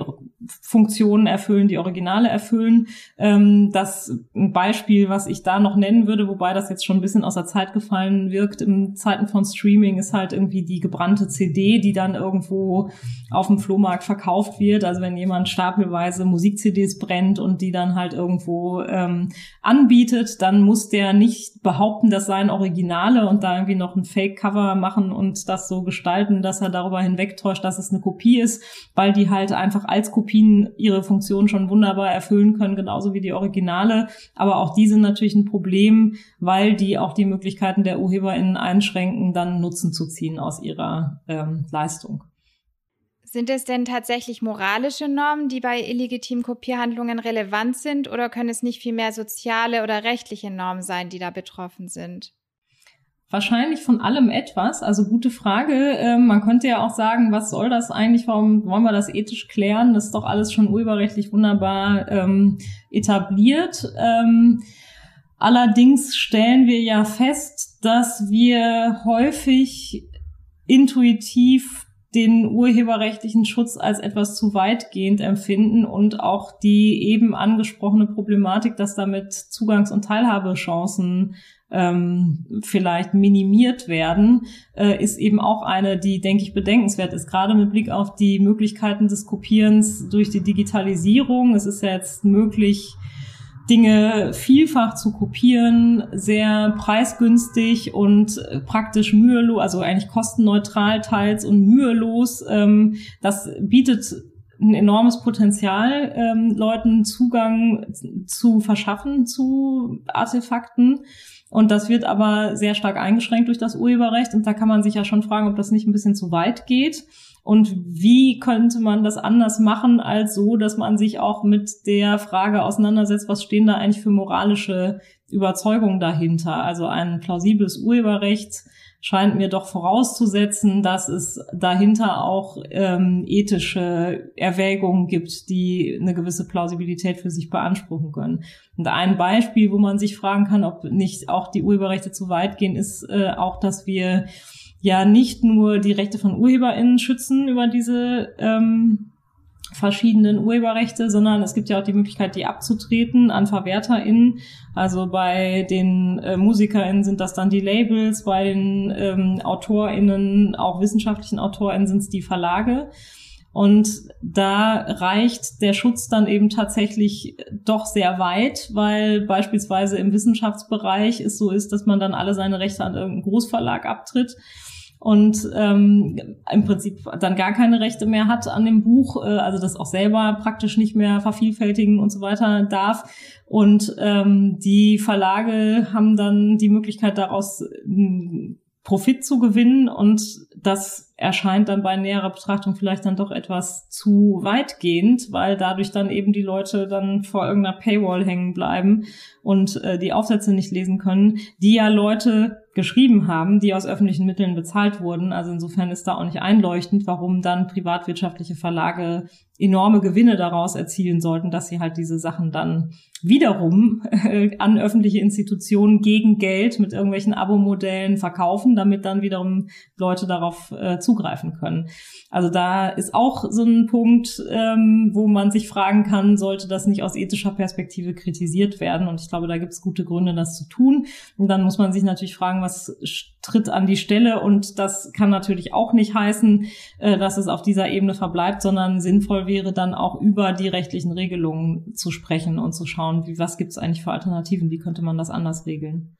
Funktionen erfüllen, die Originale erfüllen. Ähm, das ein Beispiel, was ich da noch nennen würde, wobei das jetzt schon ein bisschen aus der Zeit gefallen wirkt, im Zeiten von Streaming ist halt irgendwie die gebrannte CD, die dann irgendwo auf dem Flohmarkt verkauft wird. Also wenn jemand stapelweise Musik-CDs brennt und die dann halt irgendwo ähm, anbietet, dann muss der nicht behaupten, das seien Originale und da irgendwie noch ein Fake-Cover machen und das so gestalten, dass er darüber hinwegtäuscht, dass es eine Kopie ist, weil die halt einfach als Kopien ihre Funktion schon wunderbar erfüllen können, genauso wie die Originale. Aber auch die sind natürlich ein Problem, weil die auch die Möglichkeiten der UrheberInnen einschränken, dann Nutzen zu ziehen aus ihrer ähm, Leistung. Sind es denn tatsächlich moralische Normen, die bei illegitimen Kopierhandlungen relevant sind, oder können es nicht vielmehr soziale oder rechtliche Normen sein, die da betroffen sind? Wahrscheinlich von allem etwas. Also gute Frage. Ähm, man könnte ja auch sagen, was soll das eigentlich? Warum wollen wir das ethisch klären? Das ist doch alles schon urheberrechtlich wunderbar ähm, etabliert. Ähm, allerdings stellen wir ja fest, dass wir häufig intuitiv den urheberrechtlichen Schutz als etwas zu weitgehend empfinden und auch die eben angesprochene Problematik, dass damit Zugangs- und Teilhabechancen ähm, vielleicht minimiert werden, äh, ist eben auch eine, die, denke ich, bedenkenswert ist, gerade mit Blick auf die Möglichkeiten des Kopierens durch die Digitalisierung. Es ist ja jetzt möglich, Dinge vielfach zu kopieren, sehr preisgünstig und praktisch mühelos, also eigentlich kostenneutral teils und mühelos. Ähm, das bietet ein enormes Potenzial, ähm, Leuten Zugang zu verschaffen zu Artefakten. Und das wird aber sehr stark eingeschränkt durch das Urheberrecht. Und da kann man sich ja schon fragen, ob das nicht ein bisschen zu weit geht. Und wie könnte man das anders machen als so, dass man sich auch mit der Frage auseinandersetzt, was stehen da eigentlich für moralische Überzeugungen dahinter? Also ein plausibles Urheberrecht scheint mir doch vorauszusetzen, dass es dahinter auch ähm, ethische Erwägungen gibt, die eine gewisse Plausibilität für sich beanspruchen können. Und ein Beispiel, wo man sich fragen kann, ob nicht auch die Urheberrechte zu weit gehen, ist äh, auch, dass wir ja nicht nur die Rechte von UrheberInnen schützen über diese ähm, verschiedenen Urheberrechte, sondern es gibt ja auch die Möglichkeit, die abzutreten an VerwerterInnen. Also bei den äh, MusikerInnen sind das dann die Labels, bei den ähm, AutorInnen, auch wissenschaftlichen AutorInnen sind es die Verlage. Und da reicht der Schutz dann eben tatsächlich doch sehr weit, weil beispielsweise im Wissenschaftsbereich es so ist, dass man dann alle seine Rechte an irgendeinen Großverlag abtritt und ähm, im Prinzip dann gar keine Rechte mehr hat an dem Buch, äh, also das auch selber praktisch nicht mehr vervielfältigen und so weiter darf. Und ähm, die Verlage haben dann die Möglichkeit daraus Profit zu gewinnen und das erscheint dann bei näherer Betrachtung vielleicht dann doch etwas zu weitgehend, weil dadurch dann eben die Leute dann vor irgendeiner Paywall hängen bleiben und äh, die Aufsätze nicht lesen können, die ja Leute geschrieben haben, die aus öffentlichen Mitteln bezahlt wurden. Also insofern ist da auch nicht einleuchtend, warum dann privatwirtschaftliche Verlage enorme Gewinne daraus erzielen sollten, dass sie halt diese Sachen dann wiederum äh, an öffentliche Institutionen gegen Geld mit irgendwelchen Abo-Modellen verkaufen, damit dann wiederum Leute darauf äh, zugreifen können. Also da ist auch so ein Punkt, ähm, wo man sich fragen kann, sollte das nicht aus ethischer Perspektive kritisiert werden? Und ich glaube, da gibt es gute Gründe, das zu tun. Und dann muss man sich natürlich fragen, was tritt an die Stelle? Und das kann natürlich auch nicht heißen, äh, dass es auf dieser Ebene verbleibt, sondern sinnvoll wäre dann auch über die rechtlichen Regelungen zu sprechen und zu schauen, wie, was gibt es eigentlich für Alternativen? Wie könnte man das anders regeln?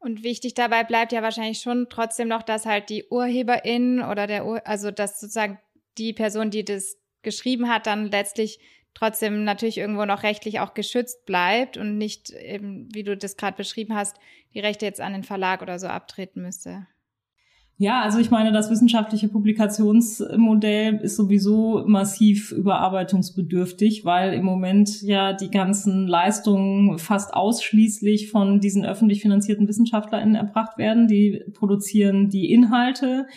Und wichtig dabei bleibt ja wahrscheinlich schon trotzdem noch, dass halt die Urheberin oder der, Ur also dass sozusagen die Person, die das geschrieben hat, dann letztlich trotzdem natürlich irgendwo noch rechtlich auch geschützt bleibt und nicht eben, wie du das gerade beschrieben hast, die Rechte jetzt an den Verlag oder so abtreten müsste. Ja, also ich meine, das wissenschaftliche Publikationsmodell ist sowieso massiv überarbeitungsbedürftig, weil im Moment ja die ganzen Leistungen fast ausschließlich von diesen öffentlich finanzierten WissenschaftlerInnen erbracht werden. Die produzieren die Inhalte,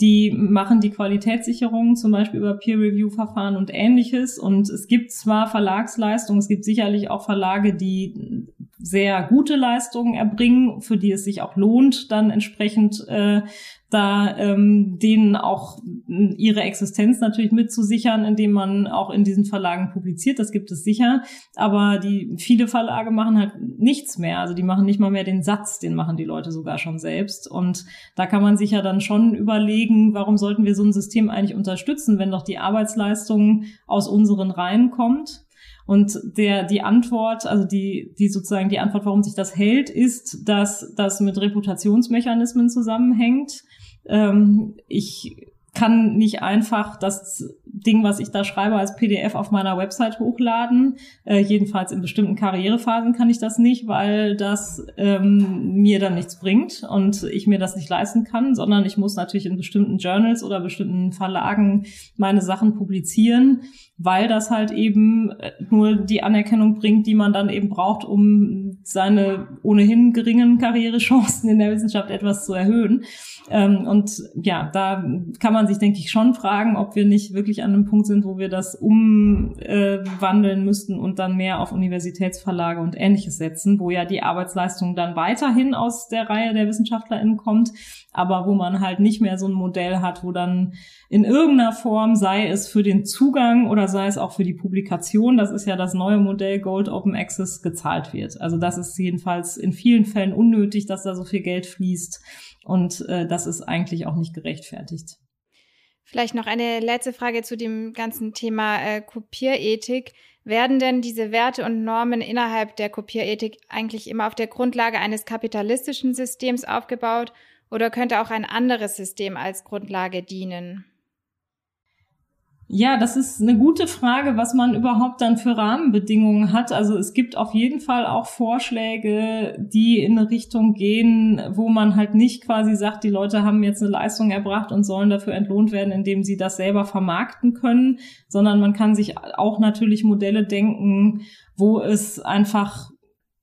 die machen die Qualitätssicherung zum Beispiel über Peer-Review-Verfahren und ähnliches. Und es gibt zwar Verlagsleistungen, es gibt sicherlich auch Verlage, die sehr gute Leistungen erbringen, für die es sich auch lohnt, dann entsprechend äh, da ähm, denen auch ihre Existenz natürlich mitzusichern, indem man auch in diesen Verlagen publiziert. Das gibt es sicher. Aber die viele Verlage machen halt nichts mehr. Also die machen nicht mal mehr den Satz, den machen die Leute sogar schon selbst. Und da kann man sich ja dann schon überlegen, warum sollten wir so ein System eigentlich unterstützen, wenn doch die Arbeitsleistung aus unseren Reihen kommt. Und der, die Antwort, also die, die sozusagen die Antwort, warum sich das hält, ist, dass das mit Reputationsmechanismen zusammenhängt. Ähm, ich kann nicht einfach das Ding, was ich da schreibe, als PDF auf meiner Website hochladen. Äh, jedenfalls in bestimmten Karrierephasen kann ich das nicht, weil das ähm, mir dann nichts bringt und ich mir das nicht leisten kann, sondern ich muss natürlich in bestimmten Journals oder bestimmten Verlagen meine Sachen publizieren, weil das halt eben äh, nur die Anerkennung bringt, die man dann eben braucht, um seine ohnehin geringen Karrierechancen in der Wissenschaft etwas zu erhöhen. Ähm, und ja, da kann man sich, denke ich, schon fragen, ob wir nicht wirklich an einem Punkt sind, wo wir das umwandeln äh, müssten und dann mehr auf Universitätsverlage und ähnliches setzen, wo ja die Arbeitsleistung dann weiterhin aus der Reihe der WissenschaftlerInnen kommt, aber wo man halt nicht mehr so ein Modell hat, wo dann in irgendeiner Form, sei es für den Zugang oder sei es auch für die Publikation, das ist ja das neue Modell Gold Open Access, gezahlt wird. Also das ist jedenfalls in vielen Fällen unnötig, dass da so viel Geld fließt und äh, das ist eigentlich auch nicht gerechtfertigt. Vielleicht noch eine letzte Frage zu dem ganzen Thema äh, Kopierethik. Werden denn diese Werte und Normen innerhalb der Kopierethik eigentlich immer auf der Grundlage eines kapitalistischen Systems aufgebaut oder könnte auch ein anderes System als Grundlage dienen? Ja, das ist eine gute Frage, was man überhaupt dann für Rahmenbedingungen hat. Also es gibt auf jeden Fall auch Vorschläge, die in eine Richtung gehen, wo man halt nicht quasi sagt, die Leute haben jetzt eine Leistung erbracht und sollen dafür entlohnt werden, indem sie das selber vermarkten können, sondern man kann sich auch natürlich Modelle denken, wo es einfach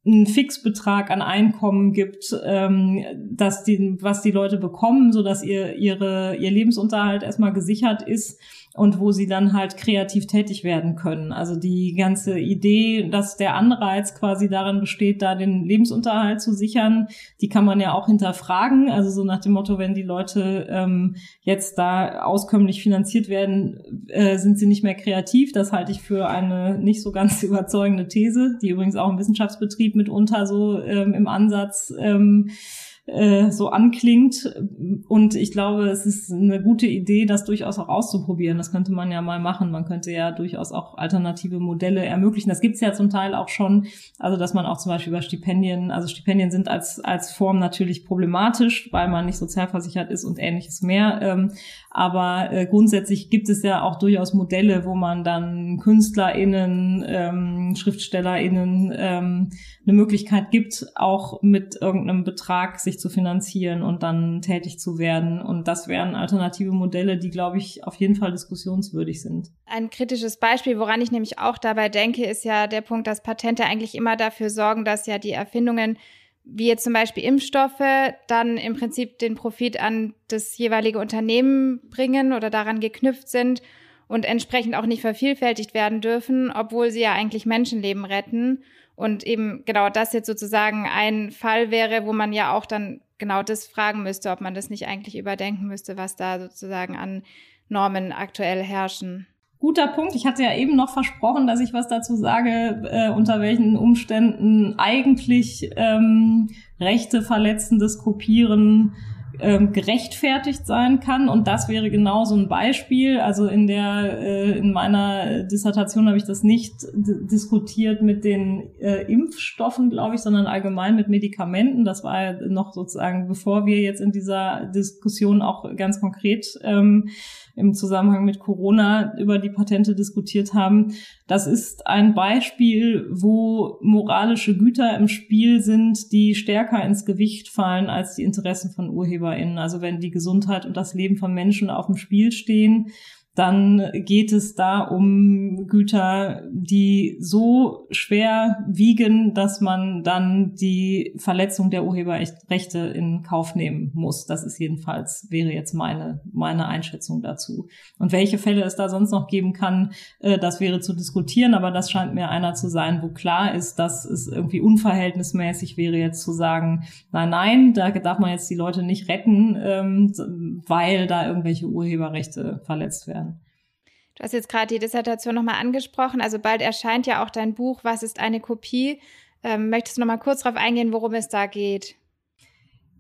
einen Fixbetrag an Einkommen gibt, ähm, dass die, was die Leute bekommen, so dass ihr ihre ihr Lebensunterhalt erstmal gesichert ist und wo sie dann halt kreativ tätig werden können. Also die ganze Idee, dass der Anreiz quasi darin besteht, da den Lebensunterhalt zu sichern, die kann man ja auch hinterfragen. Also so nach dem Motto, wenn die Leute ähm, jetzt da auskömmlich finanziert werden, äh, sind sie nicht mehr kreativ. Das halte ich für eine nicht so ganz (laughs) überzeugende These, die übrigens auch im Wissenschaftsbetrieb mitunter so ähm, im Ansatz ähm, äh, so anklingt. Und ich glaube, es ist eine gute Idee, das durchaus auch auszuprobieren. Das könnte man ja mal machen. Man könnte ja durchaus auch alternative Modelle ermöglichen. Das gibt's ja zum Teil auch schon. Also, dass man auch zum Beispiel über Stipendien, also Stipendien sind als, als Form natürlich problematisch, weil man nicht sozialversichert ist und ähnliches mehr. Ähm, aber äh, grundsätzlich gibt es ja auch durchaus Modelle, wo man dann KünstlerInnen, ähm, SchriftstellerInnen ähm, eine Möglichkeit gibt, auch mit irgendeinem Betrag sich zu finanzieren und dann tätig zu werden. Und das wären alternative Modelle, die, glaube ich, auf jeden Fall diskussionswürdig sind. Ein kritisches Beispiel, woran ich nämlich auch dabei denke, ist ja der Punkt, dass Patente eigentlich immer dafür sorgen, dass ja die Erfindungen wie jetzt zum Beispiel Impfstoffe, dann im Prinzip den Profit an das jeweilige Unternehmen bringen oder daran geknüpft sind und entsprechend auch nicht vervielfältigt werden dürfen, obwohl sie ja eigentlich Menschenleben retten. Und eben genau das jetzt sozusagen ein Fall wäre, wo man ja auch dann genau das fragen müsste, ob man das nicht eigentlich überdenken müsste, was da sozusagen an Normen aktuell herrschen. Guter Punkt. Ich hatte ja eben noch versprochen, dass ich was dazu sage, äh, unter welchen Umständen eigentlich ähm, Rechte verletzendes Kopieren ähm, gerechtfertigt sein kann. Und das wäre genau so ein Beispiel. Also in der äh, in meiner Dissertation habe ich das nicht diskutiert mit den äh, Impfstoffen, glaube ich, sondern allgemein mit Medikamenten. Das war ja noch sozusagen, bevor wir jetzt in dieser Diskussion auch ganz konkret ähm, im Zusammenhang mit Corona über die Patente diskutiert haben. Das ist ein Beispiel, wo moralische Güter im Spiel sind, die stärker ins Gewicht fallen als die Interessen von UrheberInnen. Also wenn die Gesundheit und das Leben von Menschen auf dem Spiel stehen, dann geht es da um Güter, die so schwer wiegen, dass man dann die Verletzung der Urheberrechte in Kauf nehmen muss. Das ist jedenfalls, wäre jetzt meine, meine Einschätzung dazu. Und welche Fälle es da sonst noch geben kann, äh, das wäre zu diskutieren, aber das scheint mir einer zu sein, wo klar ist, dass es irgendwie unverhältnismäßig wäre, jetzt zu sagen, nein, nein, da darf man jetzt die Leute nicht retten, ähm, weil da irgendwelche Urheberrechte verletzt werden. Du hast jetzt gerade die Dissertation nochmal angesprochen. Also bald erscheint ja auch dein Buch Was ist eine Kopie? Ähm, möchtest du nochmal kurz darauf eingehen, worum es da geht?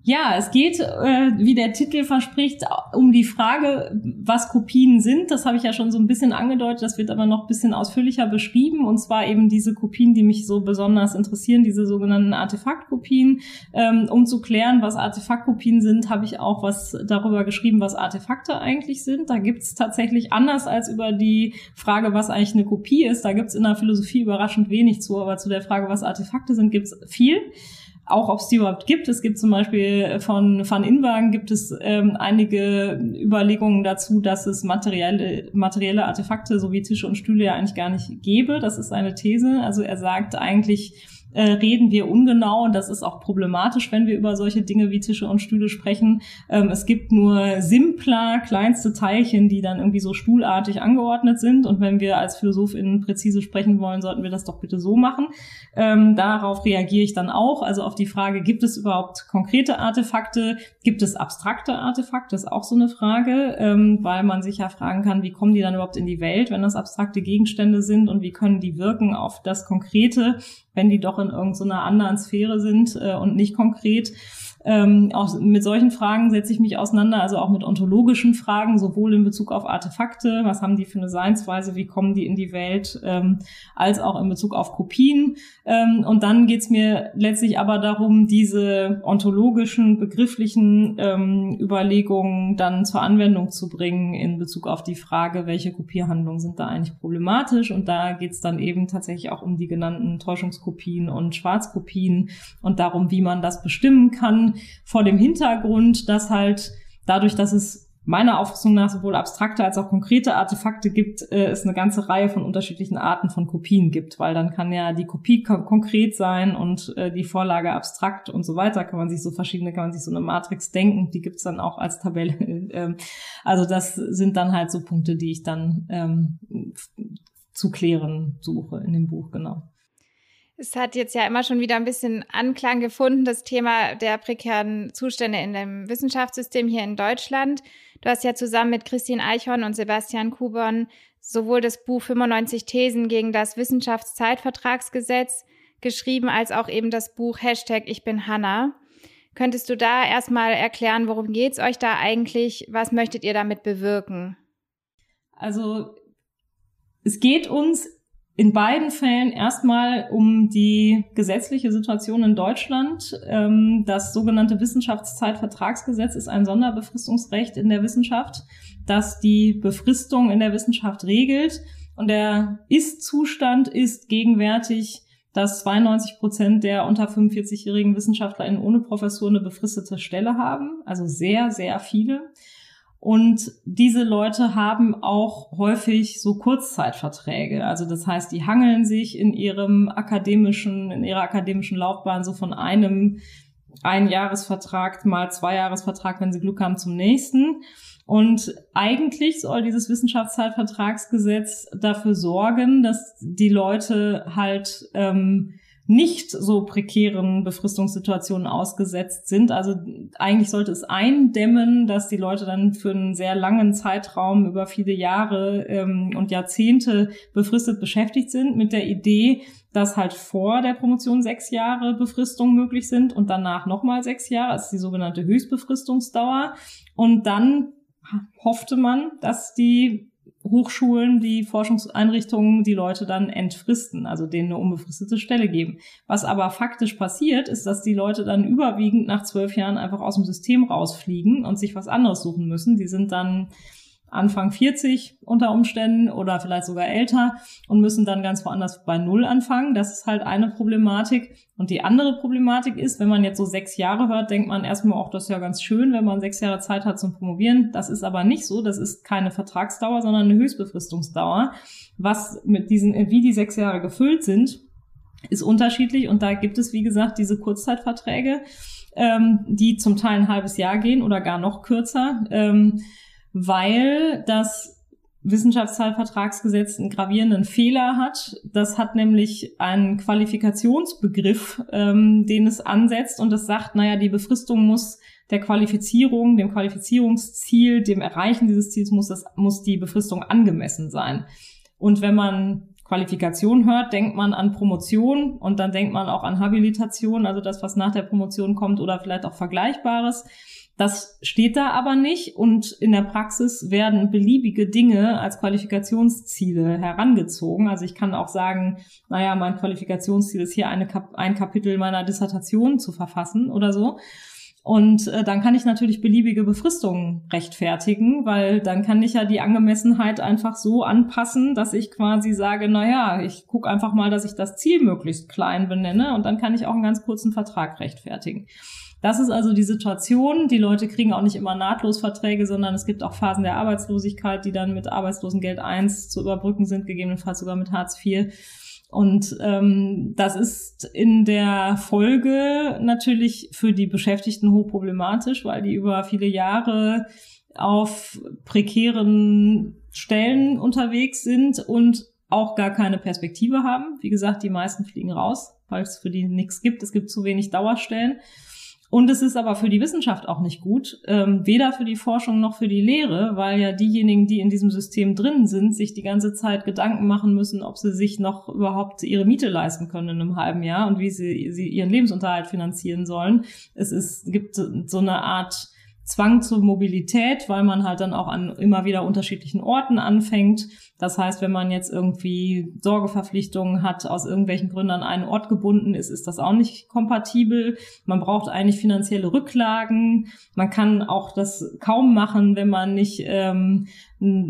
Ja, es geht, äh, wie der Titel verspricht, um die Frage, was Kopien sind. Das habe ich ja schon so ein bisschen angedeutet. Das wird aber noch ein bisschen ausführlicher beschrieben. Und zwar eben diese Kopien, die mich so besonders interessieren, diese sogenannten Artefaktkopien. Ähm, um zu klären, was Artefaktkopien sind, habe ich auch was darüber geschrieben, was Artefakte eigentlich sind. Da gibt's tatsächlich anders als über die Frage, was eigentlich eine Kopie ist. Da gibt's in der Philosophie überraschend wenig zu. Aber zu der Frage, was Artefakte sind, gibt's viel auch ob es die überhaupt gibt. Es gibt zum Beispiel von Van Inwagen gibt es ähm, einige Überlegungen dazu, dass es materielle, materielle Artefakte sowie Tische und Stühle ja eigentlich gar nicht gäbe. Das ist eine These. Also er sagt eigentlich, äh, reden wir ungenau und das ist auch problematisch, wenn wir über solche Dinge wie Tische und Stühle sprechen. Ähm, es gibt nur simpler, kleinste Teilchen, die dann irgendwie so stuhlartig angeordnet sind und wenn wir als PhilosophInnen präzise sprechen wollen, sollten wir das doch bitte so machen. Ähm, darauf reagiere ich dann auch, also auf die Frage, gibt es überhaupt konkrete Artefakte? Gibt es abstrakte Artefakte? Ist auch so eine Frage, ähm, weil man sich ja fragen kann, wie kommen die dann überhaupt in die Welt, wenn das abstrakte Gegenstände sind und wie können die wirken auf das Konkrete, wenn die doch in irgendeiner anderen Sphäre sind äh, und nicht konkret. Ähm, auch mit solchen Fragen setze ich mich auseinander, also auch mit ontologischen Fragen, sowohl in Bezug auf Artefakte, was haben die für eine Seinsweise, wie kommen die in die Welt, ähm, als auch in Bezug auf Kopien. Ähm, und dann geht's mir letztlich aber darum, diese ontologischen, begrifflichen ähm, Überlegungen dann zur Anwendung zu bringen in Bezug auf die Frage, welche Kopierhandlungen sind da eigentlich problematisch. Und da geht's dann eben tatsächlich auch um die genannten Täuschungskopien und Schwarzkopien und darum, wie man das bestimmen kann vor dem Hintergrund, dass halt dadurch, dass es meiner Auffassung nach sowohl abstrakte als auch konkrete Artefakte gibt, äh, es eine ganze Reihe von unterschiedlichen Arten von Kopien gibt, weil dann kann ja die Kopie kon konkret sein und äh, die Vorlage abstrakt und so weiter. Kann man sich so verschiedene, kann man sich so eine Matrix denken, die gibt's dann auch als Tabelle. (laughs) ähm, also das sind dann halt so Punkte, die ich dann ähm, zu klären suche in dem Buch, genau. Es hat jetzt ja immer schon wieder ein bisschen Anklang gefunden, das Thema der prekären Zustände in dem Wissenschaftssystem hier in Deutschland. Du hast ja zusammen mit Christine Eichhorn und Sebastian Kubon sowohl das Buch 95 Thesen gegen das Wissenschaftszeitvertragsgesetz geschrieben, als auch eben das Buch Hashtag Ich bin Hanna. Könntest du da erstmal erklären, worum geht's euch da eigentlich? Was möchtet ihr damit bewirken? Also es geht uns in beiden Fällen erstmal um die gesetzliche Situation in Deutschland. Ähm, das sogenannte Wissenschaftszeitvertragsgesetz ist ein Sonderbefristungsrecht in der Wissenschaft, das die Befristung in der Wissenschaft regelt. Und der Ist-Zustand ist gegenwärtig, dass 92 Prozent der unter 45-jährigen WissenschaftlerInnen ohne Professur eine befristete Stelle haben. Also sehr, sehr viele. Und diese Leute haben auch häufig so Kurzzeitverträge. Also das heißt, die hangeln sich in ihrem akademischen, in ihrer akademischen Laufbahn so von einem Einjahresvertrag mal Zweijahresvertrag, wenn sie Glück haben, zum nächsten. Und eigentlich soll dieses Wissenschaftszeitvertragsgesetz dafür sorgen, dass die Leute halt ähm, nicht so prekären Befristungssituationen ausgesetzt sind. Also eigentlich sollte es eindämmen, dass die Leute dann für einen sehr langen Zeitraum über viele Jahre ähm, und Jahrzehnte befristet beschäftigt sind mit der Idee, dass halt vor der Promotion sechs Jahre Befristung möglich sind und danach nochmal sechs Jahre, das ist die sogenannte Höchstbefristungsdauer. Und dann hoffte man, dass die Hochschulen, die Forschungseinrichtungen die Leute dann entfristen, also denen eine unbefristete Stelle geben. Was aber faktisch passiert, ist, dass die Leute dann überwiegend nach zwölf Jahren einfach aus dem System rausfliegen und sich was anderes suchen müssen. Die sind dann Anfang 40 unter Umständen oder vielleicht sogar älter und müssen dann ganz woanders bei Null anfangen. Das ist halt eine Problematik. Und die andere Problematik ist, wenn man jetzt so sechs Jahre hört, denkt man erstmal auch, das ist ja ganz schön, wenn man sechs Jahre Zeit hat zum Promovieren. Das ist aber nicht so. Das ist keine Vertragsdauer, sondern eine Höchstbefristungsdauer. Was mit diesen, wie die sechs Jahre gefüllt sind, ist unterschiedlich. Und da gibt es, wie gesagt, diese Kurzzeitverträge, ähm, die zum Teil ein halbes Jahr gehen oder gar noch kürzer. Ähm, weil das Wissenschaftszeitvertragsgesetz einen gravierenden Fehler hat. Das hat nämlich einen Qualifikationsbegriff, ähm, den es ansetzt und das sagt, naja, die Befristung muss der Qualifizierung, dem Qualifizierungsziel, dem Erreichen dieses Ziels muss das, muss die Befristung angemessen sein. Und wenn man Qualifikation hört, denkt man an Promotion und dann denkt man auch an Habilitation, also das, was nach der Promotion kommt oder vielleicht auch Vergleichbares. Das steht da aber nicht und in der Praxis werden beliebige Dinge als Qualifikationsziele herangezogen. Also ich kann auch sagen, naja, mein Qualifikationsziel ist hier eine Kap ein Kapitel meiner Dissertation zu verfassen oder so. Und äh, dann kann ich natürlich beliebige Befristungen rechtfertigen, weil dann kann ich ja die Angemessenheit einfach so anpassen, dass ich quasi sage, na ja, ich gucke einfach mal, dass ich das Ziel möglichst klein benenne und dann kann ich auch einen ganz kurzen Vertrag rechtfertigen. Das ist also die Situation. Die Leute kriegen auch nicht immer nahtlos Verträge, sondern es gibt auch Phasen der Arbeitslosigkeit, die dann mit Arbeitslosengeld 1 zu überbrücken sind, gegebenenfalls sogar mit Hartz IV. Und ähm, das ist in der Folge natürlich für die Beschäftigten hochproblematisch, weil die über viele Jahre auf prekären Stellen unterwegs sind und auch gar keine Perspektive haben. Wie gesagt, die meisten fliegen raus, weil es für die nichts gibt. Es gibt zu wenig Dauerstellen. Und es ist aber für die Wissenschaft auch nicht gut, ähm, weder für die Forschung noch für die Lehre, weil ja diejenigen, die in diesem System drin sind, sich die ganze Zeit Gedanken machen müssen, ob sie sich noch überhaupt ihre Miete leisten können in einem halben Jahr und wie sie, sie ihren Lebensunterhalt finanzieren sollen. Es ist, gibt so eine Art Zwang zur Mobilität, weil man halt dann auch an immer wieder unterschiedlichen Orten anfängt. Das heißt, wenn man jetzt irgendwie Sorgeverpflichtungen hat, aus irgendwelchen Gründen an einen Ort gebunden ist, ist das auch nicht kompatibel. Man braucht eigentlich finanzielle Rücklagen. Man kann auch das kaum machen, wenn man nicht ähm,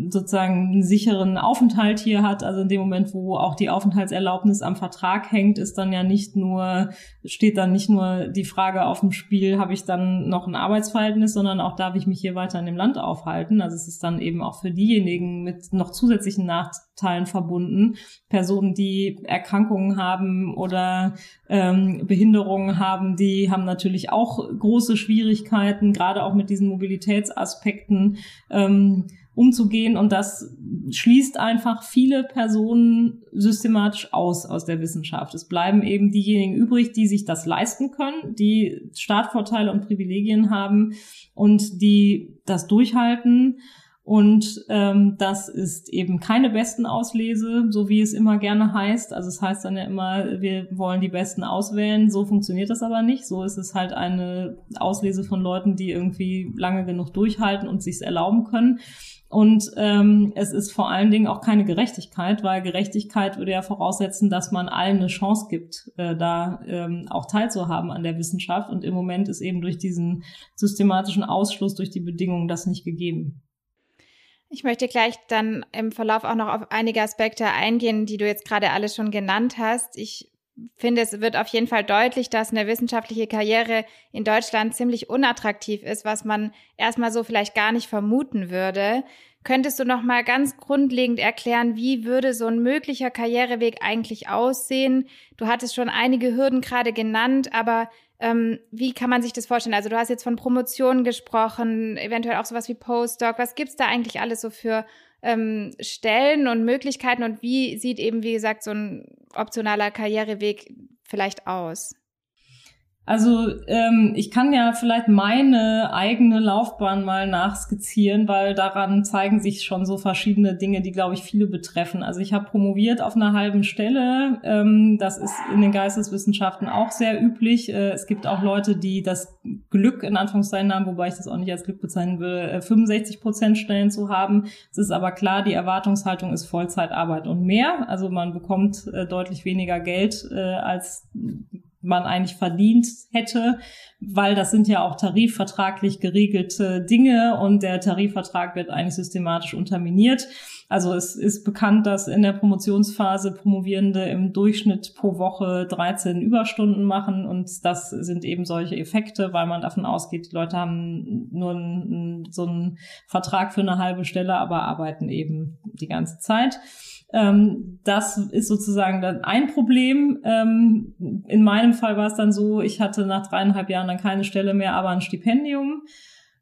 sozusagen einen sicheren Aufenthalt hier hat. Also in dem Moment, wo auch die Aufenthaltserlaubnis am Vertrag hängt, ist dann ja nicht nur, steht dann nicht nur die Frage auf dem Spiel, habe ich dann noch ein Arbeitsverhältnis, sondern auch darf ich mich hier weiter in dem Land aufhalten. Also es ist dann eben auch für diejenigen mit noch zusätzlichen Nachteilen verbunden. Personen, die Erkrankungen haben oder ähm, Behinderungen haben, die haben natürlich auch große Schwierigkeiten, gerade auch mit diesen Mobilitätsaspekten. Ähm, umzugehen und das schließt einfach viele Personen systematisch aus aus der Wissenschaft. Es bleiben eben diejenigen übrig, die sich das leisten können, die Startvorteile und Privilegien haben und die das durchhalten. Und ähm, das ist eben keine besten Auslese, so wie es immer gerne heißt. Also es heißt dann ja immer, wir wollen die Besten auswählen. So funktioniert das aber nicht. So ist es halt eine Auslese von Leuten, die irgendwie lange genug durchhalten und sich's erlauben können. Und ähm, es ist vor allen Dingen auch keine Gerechtigkeit, weil Gerechtigkeit würde ja voraussetzen, dass man allen eine Chance gibt, äh, da ähm, auch teilzuhaben an der Wissenschaft. Und im Moment ist eben durch diesen systematischen Ausschluss, durch die Bedingungen das nicht gegeben. Ich möchte gleich dann im Verlauf auch noch auf einige Aspekte eingehen, die du jetzt gerade alle schon genannt hast. Ich finde, es wird auf jeden Fall deutlich, dass eine wissenschaftliche Karriere in Deutschland ziemlich unattraktiv ist, was man erstmal so vielleicht gar nicht vermuten würde. Könntest du noch mal ganz grundlegend erklären, wie würde so ein möglicher Karriereweg eigentlich aussehen? Du hattest schon einige Hürden gerade genannt, aber ähm, wie kann man sich das vorstellen? Also du hast jetzt von Promotionen gesprochen, eventuell auch sowas wie Postdoc. Was gibt's da eigentlich alles so für ähm, Stellen und Möglichkeiten und wie sieht eben, wie gesagt, so ein optionaler Karriereweg vielleicht aus? Also ähm, ich kann ja vielleicht meine eigene Laufbahn mal nachskizzieren, weil daran zeigen sich schon so verschiedene Dinge, die, glaube ich, viele betreffen. Also ich habe promoviert auf einer halben Stelle. Ähm, das ist in den Geisteswissenschaften auch sehr üblich. Äh, es gibt auch Leute, die das Glück in Anführungszeichen haben, wobei ich das auch nicht als Glück bezeichnen will, 65 äh, Prozent Stellen zu haben. Es ist aber klar, die Erwartungshaltung ist Vollzeitarbeit und mehr. Also man bekommt äh, deutlich weniger Geld äh, als man eigentlich verdient hätte, weil das sind ja auch tarifvertraglich geregelte Dinge und der Tarifvertrag wird eigentlich systematisch unterminiert. Also es ist bekannt, dass in der Promotionsphase Promovierende im Durchschnitt pro Woche 13 Überstunden machen und das sind eben solche Effekte, weil man davon ausgeht, die Leute haben nur einen, so einen Vertrag für eine halbe Stelle, aber arbeiten eben die ganze Zeit. Ähm, das ist sozusagen dann ein Problem. Ähm, in meinem Fall war es dann so, ich hatte nach dreieinhalb Jahren dann keine Stelle mehr, aber ein Stipendium.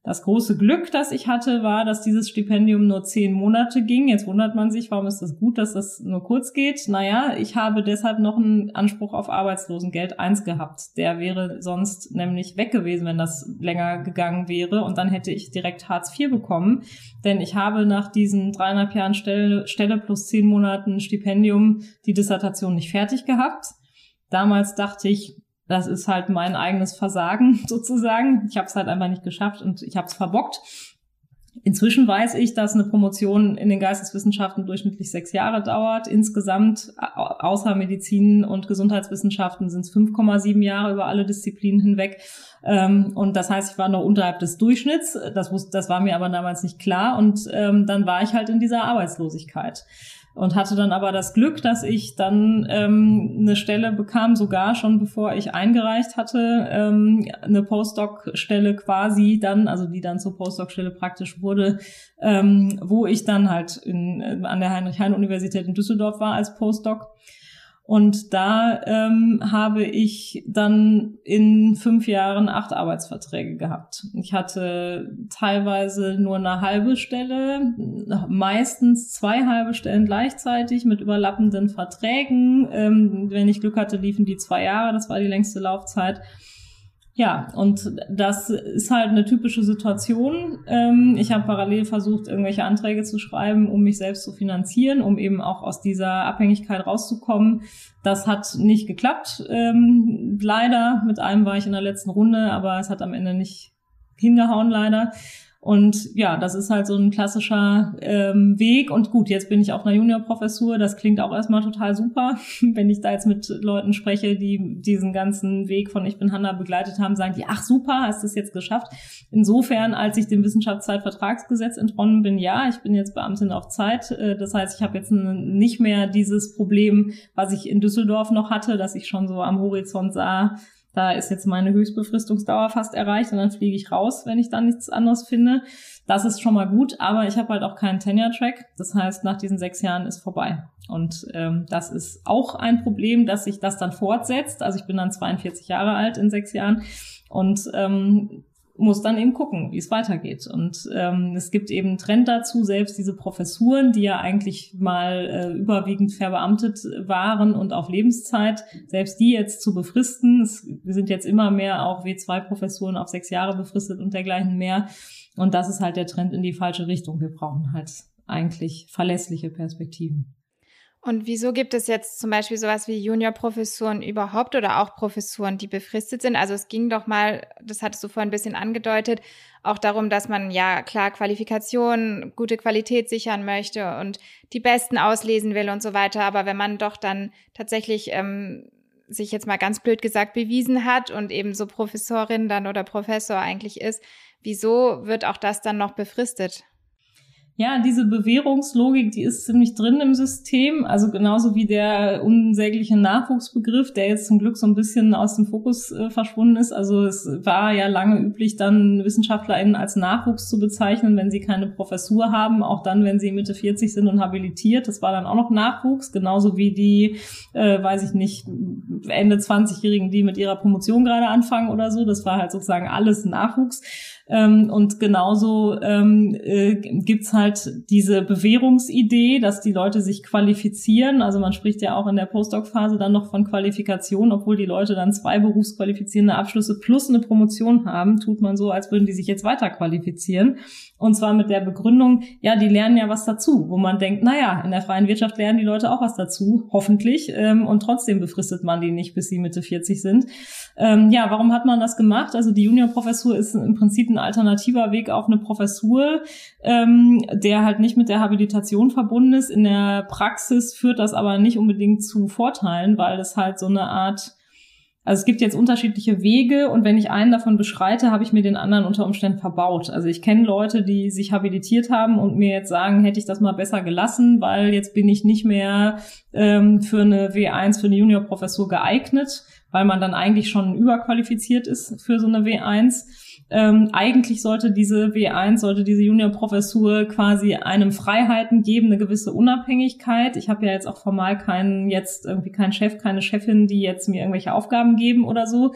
Das große Glück, das ich hatte, war, dass dieses Stipendium nur zehn Monate ging. Jetzt wundert man sich, warum ist das gut, dass das nur kurz geht? Naja, ich habe deshalb noch einen Anspruch auf Arbeitslosengeld 1 gehabt. Der wäre sonst nämlich weg gewesen, wenn das länger gegangen wäre. Und dann hätte ich direkt Hartz IV bekommen. Denn ich habe nach diesen dreieinhalb Jahren Stelle, Stelle plus zehn Monaten Stipendium die Dissertation nicht fertig gehabt. Damals dachte ich, das ist halt mein eigenes Versagen (laughs) sozusagen. Ich habe es halt einfach nicht geschafft und ich habe es verbockt. Inzwischen weiß ich, dass eine Promotion in den Geisteswissenschaften durchschnittlich sechs Jahre dauert. Insgesamt außer Medizin und Gesundheitswissenschaften sind es 5,7 Jahre über alle Disziplinen hinweg. Ähm, und das heißt, ich war noch unterhalb des Durchschnitts. Das, wusste, das war mir aber damals nicht klar. Und ähm, dann war ich halt in dieser Arbeitslosigkeit und hatte dann aber das Glück, dass ich dann ähm, eine Stelle bekam, sogar schon bevor ich eingereicht hatte, ähm, eine Postdoc-Stelle quasi dann, also die dann zur Postdoc-Stelle praktisch wurde, ähm, wo ich dann halt in, an der Heinrich-Heine-Universität in Düsseldorf war als Postdoc. Und da ähm, habe ich dann in fünf Jahren acht Arbeitsverträge gehabt. Ich hatte teilweise nur eine halbe Stelle, meistens zwei halbe Stellen gleichzeitig mit überlappenden Verträgen. Ähm, wenn ich Glück hatte, liefen die zwei Jahre, das war die längste Laufzeit. Ja, und das ist halt eine typische Situation. Ähm, ich habe parallel versucht, irgendwelche Anträge zu schreiben, um mich selbst zu finanzieren, um eben auch aus dieser Abhängigkeit rauszukommen. Das hat nicht geklappt. Ähm, leider, mit einem war ich in der letzten Runde, aber es hat am Ende nicht hingehauen, leider. Und ja, das ist halt so ein klassischer ähm, Weg. Und gut, jetzt bin ich auf einer Juniorprofessur. Das klingt auch erstmal total super. (laughs) Wenn ich da jetzt mit Leuten spreche, die diesen ganzen Weg von Ich bin Hanna begleitet haben, sagen die, ach super, hast du es jetzt geschafft. Insofern, als ich dem Wissenschaftszeitvertragsgesetz entronnen bin, ja, ich bin jetzt Beamtin auf Zeit. Äh, das heißt, ich habe jetzt nicht mehr dieses Problem, was ich in Düsseldorf noch hatte, dass ich schon so am Horizont sah, da ist jetzt meine Höchstbefristungsdauer fast erreicht und dann fliege ich raus, wenn ich dann nichts anderes finde. Das ist schon mal gut, aber ich habe halt auch keinen Tenure-Track. Das heißt, nach diesen sechs Jahren ist vorbei. Und ähm, das ist auch ein Problem, dass sich das dann fortsetzt. Also ich bin dann 42 Jahre alt in sechs Jahren und ähm, muss dann eben gucken, wie es weitergeht. Und ähm, es gibt eben einen Trend dazu, selbst diese Professuren, die ja eigentlich mal äh, überwiegend verbeamtet waren und auf Lebenszeit, selbst die jetzt zu befristen. Es sind jetzt immer mehr auch W2-Professuren auf sechs Jahre befristet und dergleichen mehr. Und das ist halt der Trend in die falsche Richtung. Wir brauchen halt eigentlich verlässliche Perspektiven. Und wieso gibt es jetzt zum Beispiel sowas wie Juniorprofessuren überhaupt oder auch Professuren, die befristet sind? Also es ging doch mal, das hattest du vorhin ein bisschen angedeutet, auch darum, dass man ja klar Qualifikationen, gute Qualität sichern möchte und die Besten auslesen will und so weiter. Aber wenn man doch dann tatsächlich ähm, sich jetzt mal ganz blöd gesagt bewiesen hat und eben so Professorin dann oder Professor eigentlich ist, wieso wird auch das dann noch befristet? Ja, diese Bewährungslogik, die ist ziemlich drin im System. Also genauso wie der unsägliche Nachwuchsbegriff, der jetzt zum Glück so ein bisschen aus dem Fokus äh, verschwunden ist. Also es war ja lange üblich, dann WissenschaftlerInnen als Nachwuchs zu bezeichnen, wenn sie keine Professur haben, auch dann, wenn sie Mitte 40 sind und habilitiert. Das war dann auch noch Nachwuchs, genauso wie die, äh, weiß ich nicht, Ende 20-Jährigen, die mit ihrer Promotion gerade anfangen oder so. Das war halt sozusagen alles Nachwuchs. Ähm, und genauso ähm, äh, gibt's halt diese Bewährungsidee, dass die Leute sich qualifizieren. Also man spricht ja auch in der Postdoc-Phase dann noch von Qualifikation, obwohl die Leute dann zwei berufsqualifizierende Abschlüsse plus eine Promotion haben, tut man so, als würden die sich jetzt weiter qualifizieren. Und zwar mit der Begründung, ja, die lernen ja was dazu, wo man denkt, naja, in der freien Wirtschaft lernen die Leute auch was dazu, hoffentlich. Ähm, und trotzdem befristet man die nicht, bis sie Mitte 40 sind. Ähm, ja, warum hat man das gemacht? Also die Juniorprofessur ist im Prinzip ein alternativer Weg auf eine Professur, ähm, der halt nicht mit der Habilitation verbunden ist. In der Praxis führt das aber nicht unbedingt zu Vorteilen, weil es halt so eine Art also es gibt jetzt unterschiedliche Wege und wenn ich einen davon beschreite, habe ich mir den anderen unter Umständen verbaut. Also ich kenne Leute, die sich habilitiert haben und mir jetzt sagen, hätte ich das mal besser gelassen, weil jetzt bin ich nicht mehr ähm, für eine W1, für eine Juniorprofessur geeignet, weil man dann eigentlich schon überqualifiziert ist für so eine W1. Ähm, eigentlich sollte diese W1, sollte diese Juniorprofessur quasi einem Freiheiten geben, eine gewisse Unabhängigkeit. Ich habe ja jetzt auch formal keinen, jetzt irgendwie keinen Chef, keine Chefin, die jetzt mir irgendwelche Aufgaben geben oder so.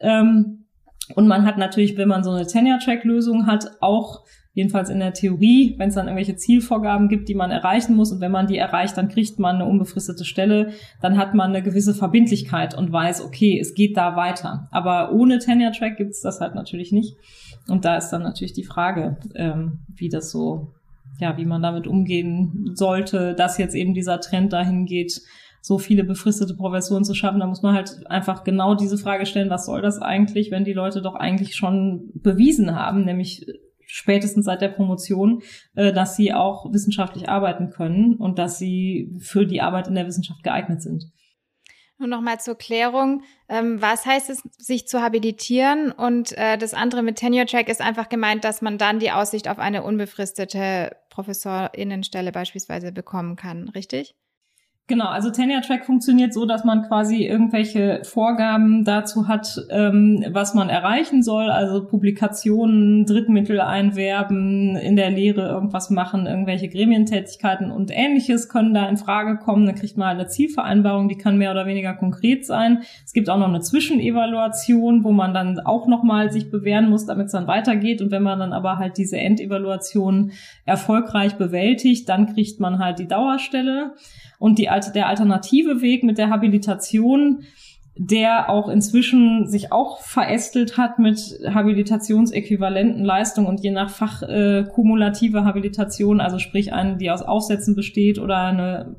Ähm, und man hat natürlich, wenn man so eine Tenure-Track-Lösung hat, auch jedenfalls in der Theorie, wenn es dann irgendwelche Zielvorgaben gibt, die man erreichen muss und wenn man die erreicht, dann kriegt man eine unbefristete Stelle, dann hat man eine gewisse Verbindlichkeit und weiß, okay, es geht da weiter. Aber ohne Tenure Track gibt's das halt natürlich nicht. Und da ist dann natürlich die Frage, ähm, wie das so, ja, wie man damit umgehen sollte, dass jetzt eben dieser Trend dahin geht, so viele befristete Professuren zu schaffen, da muss man halt einfach genau diese Frage stellen, was soll das eigentlich, wenn die Leute doch eigentlich schon bewiesen haben, nämlich spätestens seit der Promotion, äh, dass sie auch wissenschaftlich arbeiten können und dass sie für die Arbeit in der Wissenschaft geeignet sind. Und nochmal zur Klärung, ähm, was heißt es, sich zu habilitieren? Und äh, das andere mit Tenure Track ist einfach gemeint, dass man dann die Aussicht auf eine unbefristete Professorinnenstelle beispielsweise bekommen kann, richtig? Genau, also Tenure Track funktioniert so, dass man quasi irgendwelche Vorgaben dazu hat, ähm, was man erreichen soll, also Publikationen, Drittmittel einwerben, in der Lehre irgendwas machen, irgendwelche Gremientätigkeiten und ähnliches können da in Frage kommen. Dann kriegt man eine Zielvereinbarung, die kann mehr oder weniger konkret sein. Es gibt auch noch eine Zwischenevaluation, wo man dann auch nochmal sich bewähren muss, damit es dann weitergeht. Und wenn man dann aber halt diese Endevaluation erfolgreich bewältigt, dann kriegt man halt die Dauerstelle. Und die, der alternative Weg mit der Habilitation, der auch inzwischen sich auch verästelt hat mit habilitationsäquivalenten Leistungen und je nach Fach äh, kumulative Habilitation, also sprich eine, die aus Aufsätzen besteht oder eine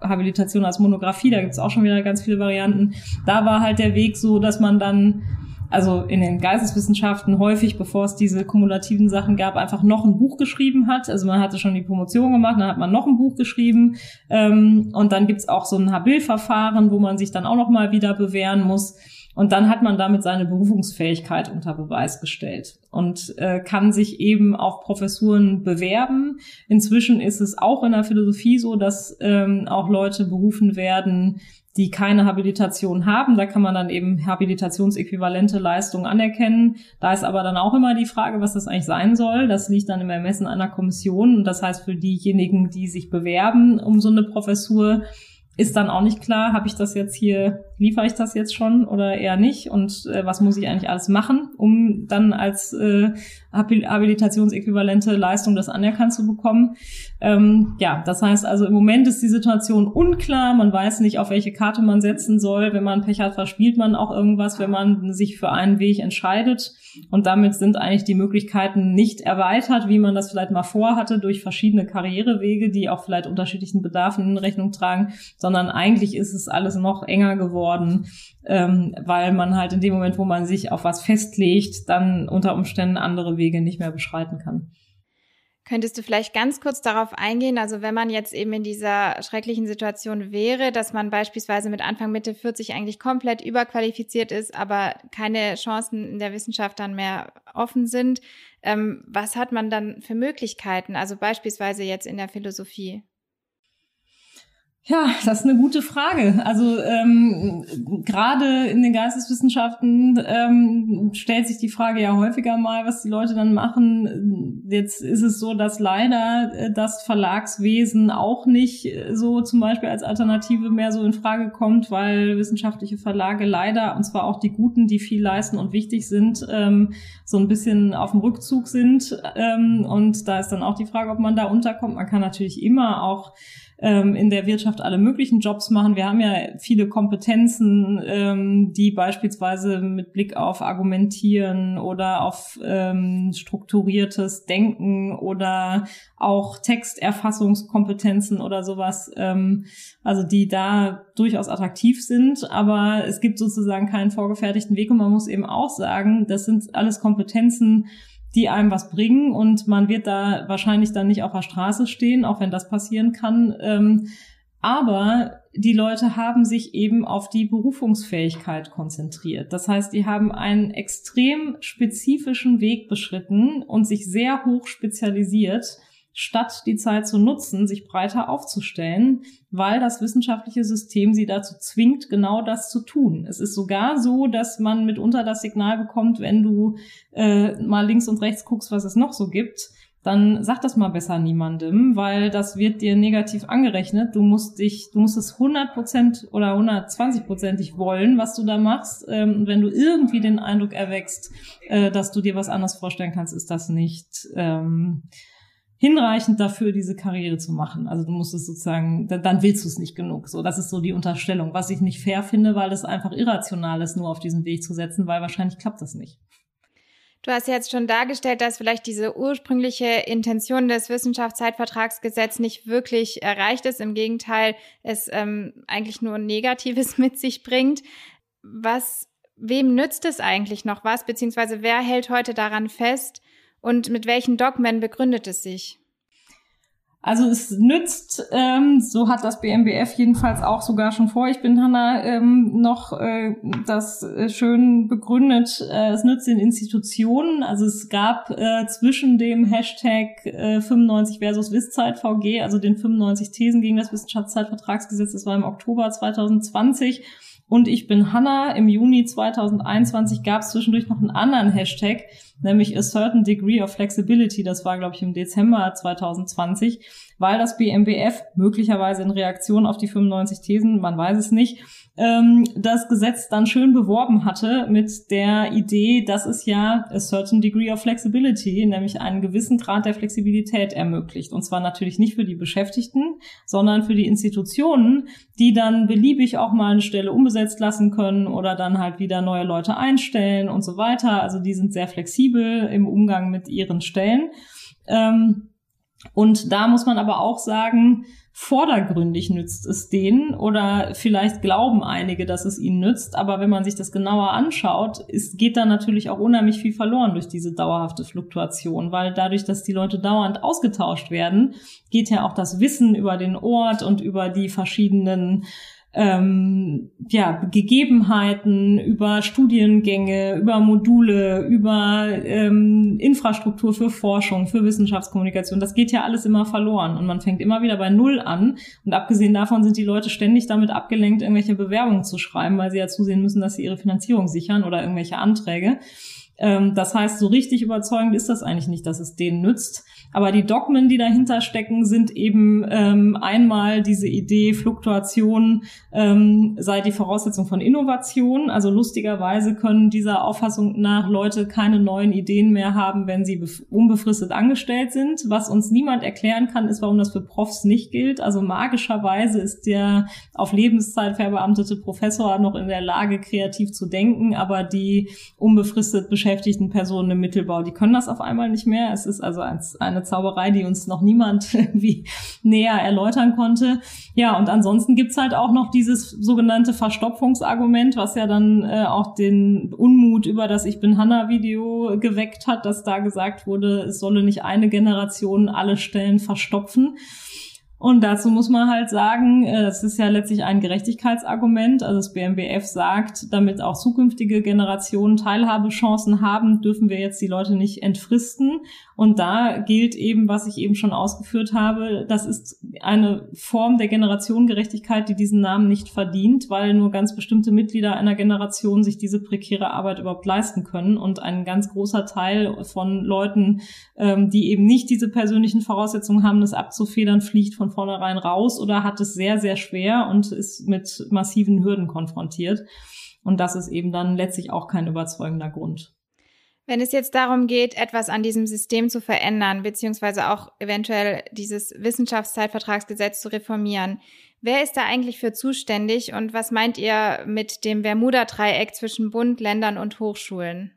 Habilitation als Monographie, da gibt es auch schon wieder ganz viele Varianten. Da war halt der Weg so, dass man dann also in den Geisteswissenschaften häufig, bevor es diese kumulativen Sachen gab, einfach noch ein Buch geschrieben hat. Also man hatte schon die Promotion gemacht, dann hat man noch ein Buch geschrieben ähm, und dann gibt's auch so ein Habil-Verfahren, wo man sich dann auch noch mal wieder bewähren muss. Und dann hat man damit seine Berufungsfähigkeit unter Beweis gestellt und äh, kann sich eben auf Professuren bewerben. Inzwischen ist es auch in der Philosophie so, dass ähm, auch Leute berufen werden, die keine Habilitation haben. Da kann man dann eben habilitationsäquivalente Leistungen anerkennen. Da ist aber dann auch immer die Frage, was das eigentlich sein soll. Das liegt dann im Ermessen einer Kommission. Und das heißt, für diejenigen, die sich bewerben um so eine Professur, ist dann auch nicht klar, habe ich das jetzt hier, liefere ich das jetzt schon oder eher nicht und äh, was muss ich eigentlich alles machen, um dann als äh, habilitationsäquivalente Leistung das anerkannt zu bekommen. Ähm, ja, das heißt also im Moment ist die Situation unklar, man weiß nicht, auf welche Karte man setzen soll. Wenn man Pech hat, verspielt man auch irgendwas, wenn man sich für einen Weg entscheidet. Und damit sind eigentlich die Möglichkeiten nicht erweitert, wie man das vielleicht mal vorhatte, durch verschiedene Karrierewege, die auch vielleicht unterschiedlichen Bedarfen in Rechnung tragen, sondern eigentlich ist es alles noch enger geworden, ähm, weil man halt in dem Moment, wo man sich auf was festlegt, dann unter Umständen andere Wege nicht mehr beschreiten kann. Könntest du vielleicht ganz kurz darauf eingehen, also wenn man jetzt eben in dieser schrecklichen Situation wäre, dass man beispielsweise mit Anfang Mitte 40 eigentlich komplett überqualifiziert ist, aber keine Chancen in der Wissenschaft dann mehr offen sind, ähm, was hat man dann für Möglichkeiten, also beispielsweise jetzt in der Philosophie? Ja, das ist eine gute Frage. Also ähm, gerade in den Geisteswissenschaften ähm, stellt sich die Frage ja häufiger mal, was die Leute dann machen. Jetzt ist es so, dass leider äh, das Verlagswesen auch nicht äh, so zum Beispiel als Alternative mehr so in Frage kommt, weil wissenschaftliche Verlage leider, und zwar auch die guten, die viel leisten und wichtig sind, ähm, so ein bisschen auf dem Rückzug sind. Ähm, und da ist dann auch die Frage, ob man da unterkommt. Man kann natürlich immer auch ähm, in der Wirtschaft alle möglichen Jobs machen. Wir haben ja viele Kompetenzen, ähm, die beispielsweise mit Blick auf Argumentieren oder auf ähm, strukturiertes Denken oder auch Texterfassungskompetenzen oder sowas, ähm, also die da durchaus attraktiv sind, aber es gibt sozusagen keinen vorgefertigten Weg und man muss eben auch sagen, das sind alles Kompetenzen, die einem was bringen und man wird da wahrscheinlich dann nicht auf der Straße stehen, auch wenn das passieren kann. Ähm, aber die Leute haben sich eben auf die Berufungsfähigkeit konzentriert. Das heißt, die haben einen extrem spezifischen Weg beschritten und sich sehr hoch spezialisiert statt die Zeit zu nutzen, sich breiter aufzustellen, weil das wissenschaftliche System sie dazu zwingt, genau das zu tun. Es ist sogar so, dass man mitunter das Signal bekommt, wenn du äh, mal links und rechts guckst, was es noch so gibt, dann sag das mal besser niemandem, weil das wird dir negativ angerechnet. Du musst dich, du musst es 100% oder 120%ig wollen, was du da machst. Ähm, wenn du irgendwie den Eindruck erwächst, äh, dass du dir was anderes vorstellen kannst, ist das nicht ähm, hinreichend dafür, diese Karriere zu machen. Also du musst es sozusagen, dann, dann willst du es nicht genug. So, das ist so die Unterstellung, was ich nicht fair finde, weil es einfach irrational ist, nur auf diesen Weg zu setzen, weil wahrscheinlich klappt das nicht. Du hast jetzt schon dargestellt, dass vielleicht diese ursprüngliche Intention des Wissenschaftszeitvertragsgesetzes nicht wirklich erreicht ist. Im Gegenteil, es ähm, eigentlich nur Negatives (laughs) mit sich bringt. Was, wem nützt es eigentlich noch was? Beziehungsweise wer hält heute daran fest, und mit welchen Dogmen begründet es sich? Also es nützt, ähm, so hat das BMBF jedenfalls auch sogar schon vor, ich bin Hanna, ähm, noch äh, das äh, schön begründet, äh, es nützt den Institutionen. Also es gab äh, zwischen dem Hashtag äh, 95 versus Wisszeit VG, also den 95 Thesen gegen das Wissenschaftszeitvertragsgesetz, das war im Oktober 2020, und ich bin Hanna. Im Juni 2021 gab es zwischendurch noch einen anderen Hashtag, nämlich a certain degree of flexibility. Das war, glaube ich, im Dezember 2020, weil das BMBF möglicherweise in Reaktion auf die 95 Thesen, man weiß es nicht, ähm, das Gesetz dann schön beworben hatte mit der Idee, dass es ja a certain degree of flexibility, nämlich einen gewissen Grad der Flexibilität ermöglicht. Und zwar natürlich nicht für die Beschäftigten, sondern für die Institutionen, die dann beliebig auch mal eine Stelle umbesetzt lassen können oder dann halt wieder neue Leute einstellen und so weiter. Also die sind sehr flexibel im Umgang mit ihren Stellen. Ähm, und da muss man aber auch sagen, vordergründig nützt es denen oder vielleicht glauben einige, dass es ihnen nützt, aber wenn man sich das genauer anschaut, ist, geht da natürlich auch unheimlich viel verloren durch diese dauerhafte Fluktuation, weil dadurch, dass die Leute dauernd ausgetauscht werden, geht ja auch das Wissen über den Ort und über die verschiedenen ähm, ja, Gegebenheiten, über Studiengänge, über Module, über ähm, Infrastruktur für Forschung, für Wissenschaftskommunikation. Das geht ja alles immer verloren und man fängt immer wieder bei Null an. Und abgesehen davon sind die Leute ständig damit abgelenkt, irgendwelche Bewerbungen zu schreiben, weil sie ja zusehen müssen, dass sie ihre Finanzierung sichern oder irgendwelche Anträge. Ähm, das heißt, so richtig überzeugend ist das eigentlich nicht, dass es denen nützt. Aber die Dogmen, die dahinter stecken, sind eben ähm, einmal diese Idee, Fluktuation ähm, sei die Voraussetzung von Innovation. Also lustigerweise können dieser Auffassung nach Leute keine neuen Ideen mehr haben, wenn sie unbefristet angestellt sind. Was uns niemand erklären kann, ist, warum das für Profs nicht gilt. Also magischerweise ist der auf Lebenszeit verbeamtete Professor noch in der Lage, kreativ zu denken, aber die unbefristet beschäftigten Personen im Mittelbau, die können das auf einmal nicht mehr. Es ist also eine Zauberei, die uns noch niemand (laughs) irgendwie näher erläutern konnte. Ja, und ansonsten gibt's halt auch noch dieses sogenannte Verstopfungsargument, was ja dann äh, auch den Unmut über das Ich bin Hanna-Video geweckt hat, dass da gesagt wurde, es solle nicht eine Generation alle Stellen verstopfen. Und dazu muss man halt sagen, äh, es ist ja letztlich ein Gerechtigkeitsargument. Also das BMBF sagt, damit auch zukünftige Generationen Teilhabechancen haben, dürfen wir jetzt die Leute nicht entfristen. Und da gilt eben, was ich eben schon ausgeführt habe, das ist eine Form der Generationengerechtigkeit, die diesen Namen nicht verdient, weil nur ganz bestimmte Mitglieder einer Generation sich diese prekäre Arbeit überhaupt leisten können. Und ein ganz großer Teil von Leuten, ähm, die eben nicht diese persönlichen Voraussetzungen haben, das abzufedern, fliegt von vornherein raus oder hat es sehr, sehr schwer und ist mit massiven Hürden konfrontiert. Und das ist eben dann letztlich auch kein überzeugender Grund. Wenn es jetzt darum geht, etwas an diesem System zu verändern, beziehungsweise auch eventuell dieses Wissenschaftszeitvertragsgesetz zu reformieren, wer ist da eigentlich für zuständig und was meint ihr mit dem Bermuda-Dreieck zwischen Bund, Ländern und Hochschulen?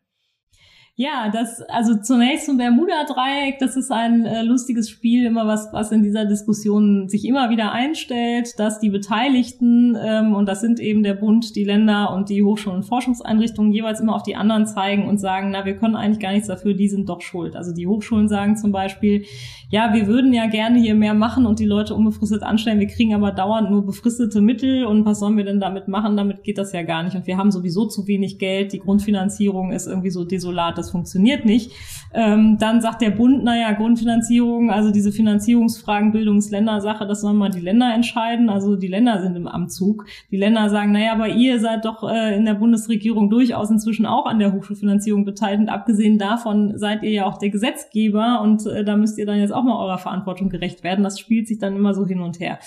Ja, das, also zunächst zum Bermuda-Dreieck, das ist ein äh, lustiges Spiel, immer was, was in dieser Diskussion sich immer wieder einstellt, dass die Beteiligten, ähm, und das sind eben der Bund, die Länder und die Hochschulen und Forschungseinrichtungen, jeweils immer auf die anderen zeigen und sagen, na, wir können eigentlich gar nichts dafür, die sind doch schuld. Also die Hochschulen sagen zum Beispiel, ja, wir würden ja gerne hier mehr machen und die Leute unbefristet anstellen, wir kriegen aber dauernd nur befristete Mittel und was sollen wir denn damit machen? Damit geht das ja gar nicht. Und wir haben sowieso zu wenig Geld, die Grundfinanzierung ist irgendwie so desolat, das funktioniert nicht. Ähm, dann sagt der Bund, naja, Grundfinanzierung, also diese Finanzierungsfragen, Bildungsländersache, das sollen mal die Länder entscheiden. Also die Länder sind im Amtzug. Die Länder sagen, naja, aber ihr seid doch äh, in der Bundesregierung durchaus inzwischen auch an der Hochschulfinanzierung beteiligt. Und abgesehen davon seid ihr ja auch der Gesetzgeber und äh, da müsst ihr dann jetzt auch mal eurer Verantwortung gerecht werden. Das spielt sich dann immer so hin und her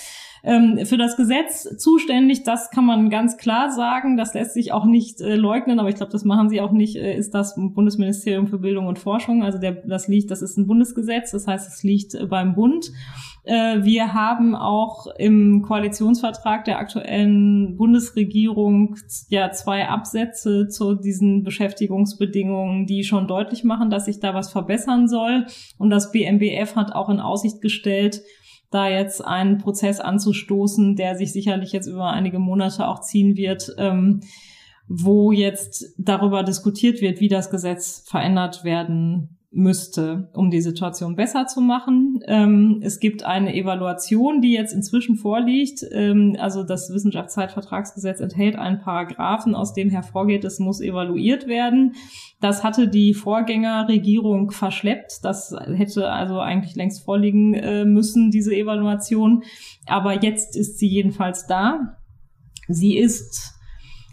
ähm, für das Gesetz zuständig, das kann man ganz klar sagen, das lässt sich auch nicht äh, leugnen, aber ich glaube, das machen sie auch nicht, äh, ist das Bundesministerium für Bildung und Forschung. Also der, das liegt, das ist ein Bundesgesetz, das heißt, es liegt äh, beim Bund. Äh, wir haben auch im Koalitionsvertrag der aktuellen Bundesregierung ja zwei Absätze zu diesen Beschäftigungsbedingungen, die schon deutlich machen, dass sich da was verbessern soll. Und das BMBF hat auch in Aussicht gestellt, da jetzt einen Prozess anzustoßen, der sich sicherlich jetzt über einige Monate auch ziehen wird, ähm, wo jetzt darüber diskutiert wird, wie das Gesetz verändert werden müsste, um die Situation besser zu machen. Ähm, es gibt eine Evaluation, die jetzt inzwischen vorliegt. Ähm, also das Wissenschaftszeitvertragsgesetz enthält einen Paragraphen, aus dem hervorgeht, es muss evaluiert werden. Das hatte die Vorgängerregierung verschleppt. Das hätte also eigentlich längst vorliegen äh, müssen, diese Evaluation. Aber jetzt ist sie jedenfalls da. Sie ist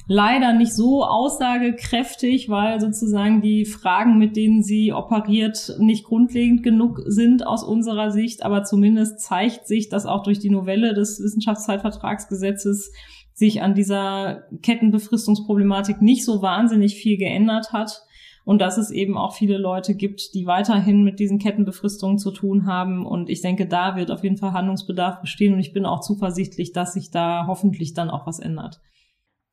leider nicht so aussagekräftig, weil sozusagen die Fragen, mit denen sie operiert, nicht grundlegend genug sind aus unserer Sicht. Aber zumindest zeigt sich, dass auch durch die Novelle des Wissenschaftszeitvertragsgesetzes sich an dieser Kettenbefristungsproblematik nicht so wahnsinnig viel geändert hat. Und dass es eben auch viele Leute gibt, die weiterhin mit diesen Kettenbefristungen zu tun haben. Und ich denke, da wird auf jeden Fall Handlungsbedarf bestehen. Und ich bin auch zuversichtlich, dass sich da hoffentlich dann auch was ändert.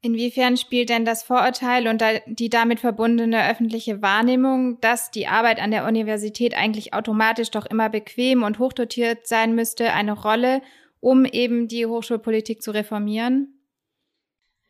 Inwiefern spielt denn das Vorurteil und die damit verbundene öffentliche Wahrnehmung, dass die Arbeit an der Universität eigentlich automatisch doch immer bequem und hochdotiert sein müsste, eine Rolle, um eben die Hochschulpolitik zu reformieren?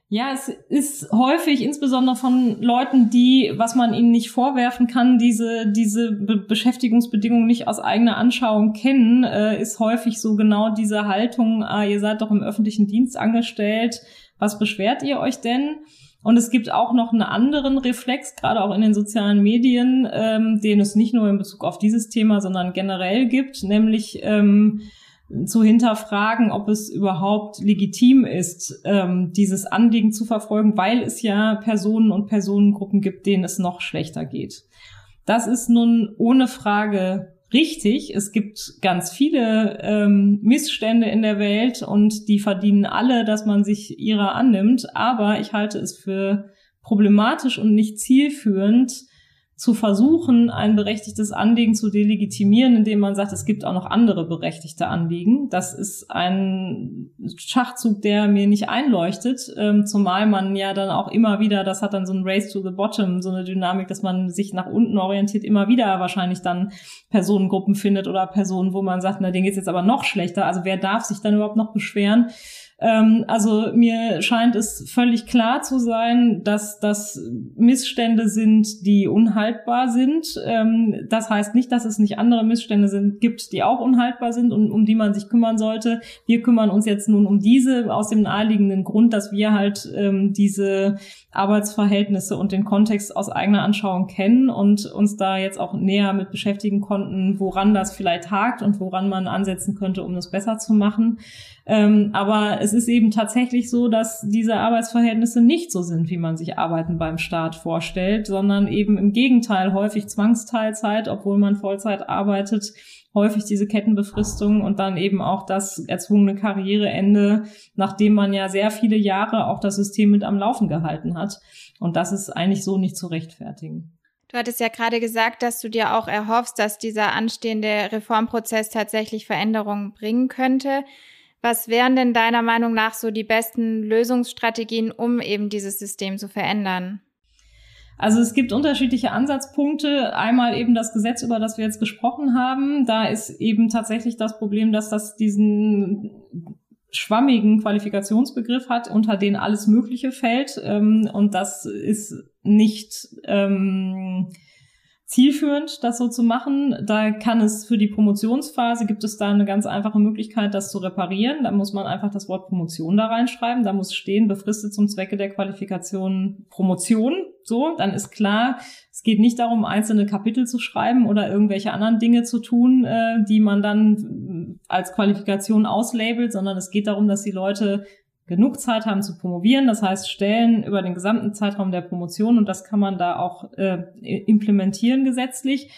Ja, es ist häufig, insbesondere von Leuten, die, was man ihnen nicht vorwerfen kann, diese, diese Be Beschäftigungsbedingungen nicht aus eigener Anschauung kennen, äh, ist häufig so genau diese Haltung, ah, ihr seid doch im öffentlichen Dienst angestellt, was beschwert ihr euch denn? Und es gibt auch noch einen anderen Reflex, gerade auch in den sozialen Medien, ähm, den es nicht nur in Bezug auf dieses Thema, sondern generell gibt, nämlich ähm, zu hinterfragen, ob es überhaupt legitim ist, ähm, dieses Anliegen zu verfolgen, weil es ja Personen und Personengruppen gibt, denen es noch schlechter geht. Das ist nun ohne Frage richtig. Es gibt ganz viele ähm, Missstände in der Welt und die verdienen alle, dass man sich ihrer annimmt. Aber ich halte es für problematisch und nicht zielführend, zu versuchen, ein berechtigtes Anliegen zu delegitimieren, indem man sagt, es gibt auch noch andere berechtigte Anliegen. Das ist ein Schachzug, der mir nicht einleuchtet, ähm, zumal man ja dann auch immer wieder, das hat dann so ein Race to the Bottom, so eine Dynamik, dass man sich nach unten orientiert, immer wieder wahrscheinlich dann Personengruppen findet oder Personen, wo man sagt, na, denen geht's jetzt aber noch schlechter. Also wer darf sich dann überhaupt noch beschweren? Ähm, also mir scheint es völlig klar zu sein, dass das Missstände sind, die unhaltbar sind. Ähm, das heißt nicht, dass es nicht andere Missstände sind, gibt, die auch unhaltbar sind und um die man sich kümmern sollte. Wir kümmern uns jetzt nun um diese aus dem naheliegenden Grund, dass wir halt ähm, diese Arbeitsverhältnisse und den Kontext aus eigener Anschauung kennen und uns da jetzt auch näher mit beschäftigen konnten, woran das vielleicht hakt und woran man ansetzen könnte, um das besser zu machen. Ähm, aber es ist eben tatsächlich so, dass diese Arbeitsverhältnisse nicht so sind, wie man sich Arbeiten beim Staat vorstellt, sondern eben im Gegenteil häufig Zwangsteilzeit, obwohl man Vollzeit arbeitet, häufig diese Kettenbefristung und dann eben auch das erzwungene Karriereende, nachdem man ja sehr viele Jahre auch das System mit am Laufen gehalten hat. Und das ist eigentlich so nicht zu rechtfertigen. Du hattest ja gerade gesagt, dass du dir auch erhoffst, dass dieser anstehende Reformprozess tatsächlich Veränderungen bringen könnte. Was wären denn deiner Meinung nach so die besten Lösungsstrategien, um eben dieses System zu verändern? Also es gibt unterschiedliche Ansatzpunkte. Einmal eben das Gesetz, über das wir jetzt gesprochen haben. Da ist eben tatsächlich das Problem, dass das diesen schwammigen Qualifikationsbegriff hat, unter den alles Mögliche fällt. Ähm, und das ist nicht ähm, zielführend, das so zu machen. Da kann es für die Promotionsphase, gibt es da eine ganz einfache Möglichkeit, das zu reparieren. Da muss man einfach das Wort Promotion da reinschreiben. Da muss stehen, befristet zum Zwecke der Qualifikation Promotion. So, dann ist klar, es geht nicht darum, einzelne Kapitel zu schreiben oder irgendwelche anderen Dinge zu tun, äh, die man dann als Qualifikation auslabelt, sondern es geht darum, dass die Leute genug Zeit haben zu promovieren, das heißt Stellen über den gesamten Zeitraum der Promotion und das kann man da auch äh, implementieren gesetzlich.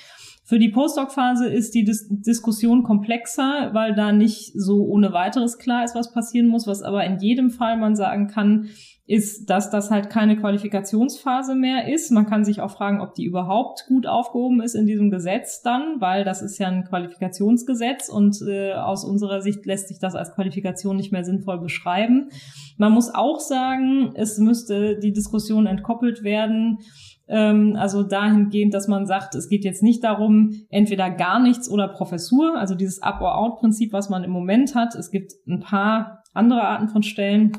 Für die Postdoc-Phase ist die Dis Diskussion komplexer, weil da nicht so ohne weiteres klar ist, was passieren muss, was aber in jedem Fall man sagen kann, ist, dass das halt keine Qualifikationsphase mehr ist. Man kann sich auch fragen, ob die überhaupt gut aufgehoben ist in diesem Gesetz dann, weil das ist ja ein Qualifikationsgesetz und äh, aus unserer Sicht lässt sich das als Qualifikation nicht mehr sinnvoll beschreiben. Man muss auch sagen, es müsste die Diskussion entkoppelt werden ähm, also dahingehend, dass man sagt, es geht jetzt nicht darum, entweder gar nichts oder Professur, also dieses Up-or-Out-Prinzip, was man im Moment hat. Es gibt ein paar andere Arten von Stellen,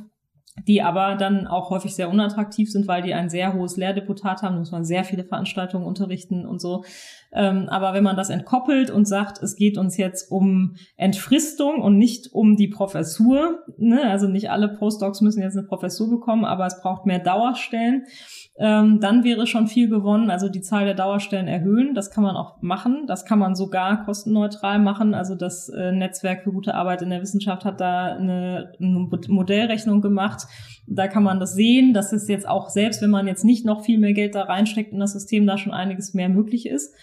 die aber dann auch häufig sehr unattraktiv sind, weil die ein sehr hohes Lehrdeputat haben, muss man sehr viele Veranstaltungen unterrichten und so. Ähm, aber wenn man das entkoppelt und sagt, es geht uns jetzt um Entfristung und nicht um die Professur, ne? also nicht alle Postdocs müssen jetzt eine Professur bekommen, aber es braucht mehr Dauerstellen, ähm, dann wäre schon viel gewonnen. Also die Zahl der Dauerstellen erhöhen, das kann man auch machen. Das kann man sogar kostenneutral machen. Also das äh, Netzwerk für gute Arbeit in der Wissenschaft hat da eine, eine Modellrechnung gemacht. Da kann man das sehen, dass es jetzt auch selbst, wenn man jetzt nicht noch viel mehr Geld da reinsteckt in das System, da schon einiges mehr möglich ist.